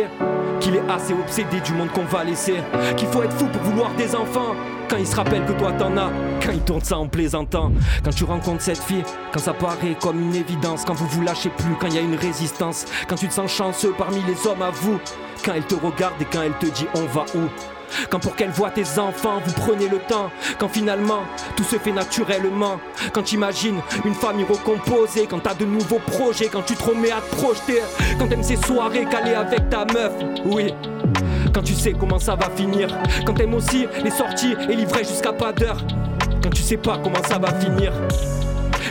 N: Qu'il est assez obsédé du monde qu'on va laisser. Qu'il faut être fou pour vouloir des enfants. Quand il se rappelle que toi t'en as, quand il tourne ça en plaisantant, quand tu rencontres cette fille, quand ça paraît comme une évidence, quand vous vous lâchez plus, quand il y a une résistance, quand tu te sens chanceux parmi les hommes à vous, quand elle te regarde et quand elle te dit on va où? Quand pour qu'elle voit tes enfants, vous prenez le temps. Quand finalement, tout se fait naturellement. Quand t'imagines une famille recomposée. Quand t'as de nouveaux projets. Quand tu te remets à te projeter. Quand t'aimes ces soirées calées avec ta meuf. Oui. Quand tu sais comment ça va finir. Quand t'aimes aussi les sorties et livrer jusqu'à pas d'heure. Quand tu sais pas comment ça va finir.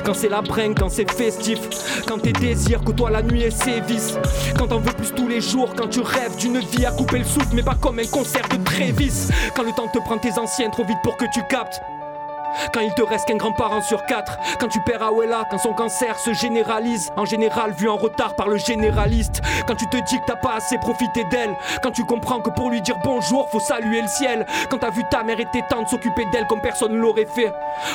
N: Quand c'est la bringue, quand c'est festif Quand tes désirs côtoient la nuit et sévissent Quand t'en veux plus tous les jours Quand tu rêves d'une vie à couper le souffle Mais pas comme un concert de Trévis. Quand le temps te prend tes anciens trop vite pour que tu captes quand il te reste qu'un grand-parent sur quatre, quand tu perds Awela, quand son cancer se généralise, en général vu en retard par le généraliste, quand tu te dis que t'as pas assez profité d'elle, quand tu comprends que pour lui dire bonjour faut saluer le ciel, quand t'as vu ta mère et tes tantes s'occuper d'elle comme personne l'aurait fait,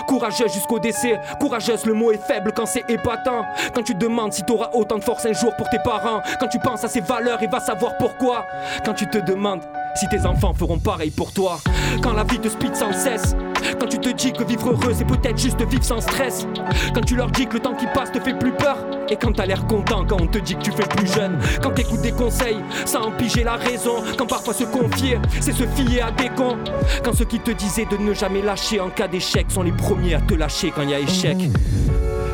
N: courageuse jusqu'au décès, courageuse le mot est faible quand c'est épatant, quand tu demandes si t'auras autant de force un jour pour tes parents, quand tu penses à ses valeurs et va savoir pourquoi, quand tu te demandes si tes enfants feront pareil pour toi. Quand la vie te speed sans cesse. Quand tu te dis que vivre heureux c'est peut-être juste vivre sans stress. Quand tu leur dis que le temps qui passe te fait plus peur. Et quand t'as l'air content quand on te dit que tu fais plus jeune. Quand t'écoutes des conseils sans en piger la raison. Quand parfois se confier c'est se fier à des cons. Quand ceux qui te disaient de ne jamais lâcher en cas d'échec sont les premiers à te lâcher quand il y a échec.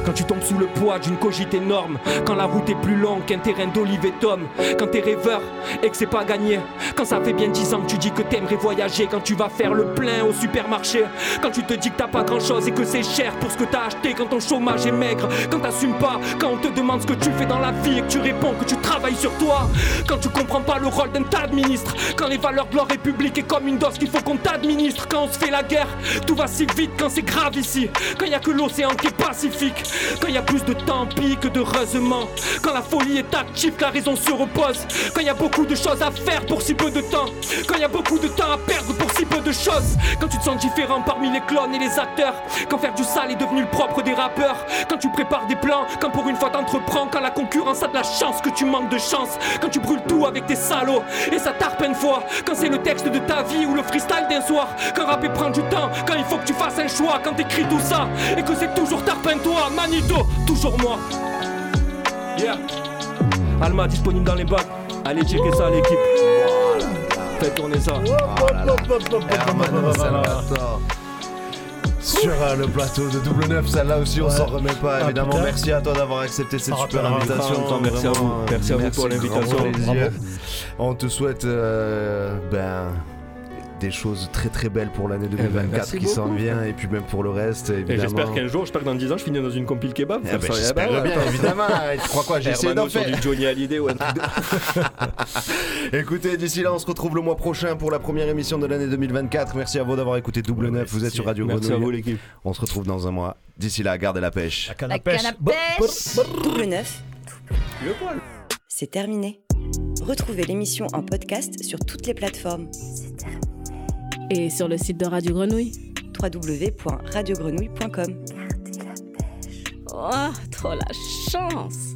N: Quand tu tombes sous le poids d'une cogite énorme, quand la route est plus longue qu'un terrain d'olive et tomme, quand t'es rêveur et que c'est pas gagné, quand ça fait bien 10 ans que tu dis que t'aimerais voyager, quand tu vas faire le plein au supermarché, quand tu te dis que t'as pas grand chose et que c'est cher pour ce que t'as acheté, quand ton chômage est maigre, quand t'assumes pas, quand on te demande ce que tu fais dans la vie et que tu réponds que tu travailles sur toi, quand tu comprends pas le rôle d'un tas de ministres, quand les valeurs de la République est comme une dose qu'il faut qu'on t'administre, quand on se fait la guerre, tout va si vite quand c'est grave ici, quand y a que l'océan qui est pacifique, quand y a plus de tant pis que d'heureusement, quand la folie est active, la raison se repose, quand y a beaucoup de choses à faire pour si peu de temps, quand y a beaucoup de temps à perdre pour si peu de choses, quand tu te sens différent parmi les clones et les acteurs, quand faire du sale est devenu le propre des rappeurs, quand tu prépares des plans, quand pour une fois t'entreprends, quand la concurrence a de la chance que tu manques de chance, quand tu brûles tout avec tes salauds, et ça tarpe une fois, quand c'est le texte de ta vie ou le freestyle d'un soir, quand rapper prend du temps, quand il faut que tu fasses un choix, quand t'écris tout ça, et que c'est toujours tarpin toi, Manito, toujours moi. Yeah. Alma disponible dans les bacs. Allez checker ça l'équipe. Faites tourner ça.
G: Sur euh, le plateau de double neuf, celle-là aussi on
J: Ouais.
G: s'en remet pas
J: Ah,
G: évidemment. Merci à toi d'avoir accepté cette
J: Ça
G: super invitation.
J: temps, merci à vous. Merci à vous pour
G: merci,
J: l'invitation.
G: On te souhaite euh, ben, des choses très très belles pour l'année
J: ben,
G: 2024
J: merci
G: qui s'en vient et puis même pour le reste
J: Et
G: évidemment.
J: j'espère qu'un jour, j'espère que dans 10 ans, je finis dans une compile kebab.
G: Eh ben,
J: ça.
G: j'espère bien,
J: attends.
G: évidemment. Et tu crois quoi, j'ai essayé
J: Hermano
G: d'en
J: sur
G: faire.
J: du Johnny Hallyday ou un truc de...
G: Écoutez, d'ici là, on se retrouve le mois prochain pour la première émission de l'année 2024. Merci à vous d'avoir écouté Double Neuf. Vous êtes sur Radio
J: Merci
G: Grenouille.
J: à vous, l'équipe.
G: On se retrouve dans un mois. D'ici là, gardez la pêche.
I: La canne à pêche.
Y: Double neuf. C'est terminé. Retrouvez l'émission en podcast sur toutes les plateformes.
Z: Et sur le site de Radio Grenouille.
Y: www.radiogrenouille.com.
Z: Oh, trop la chance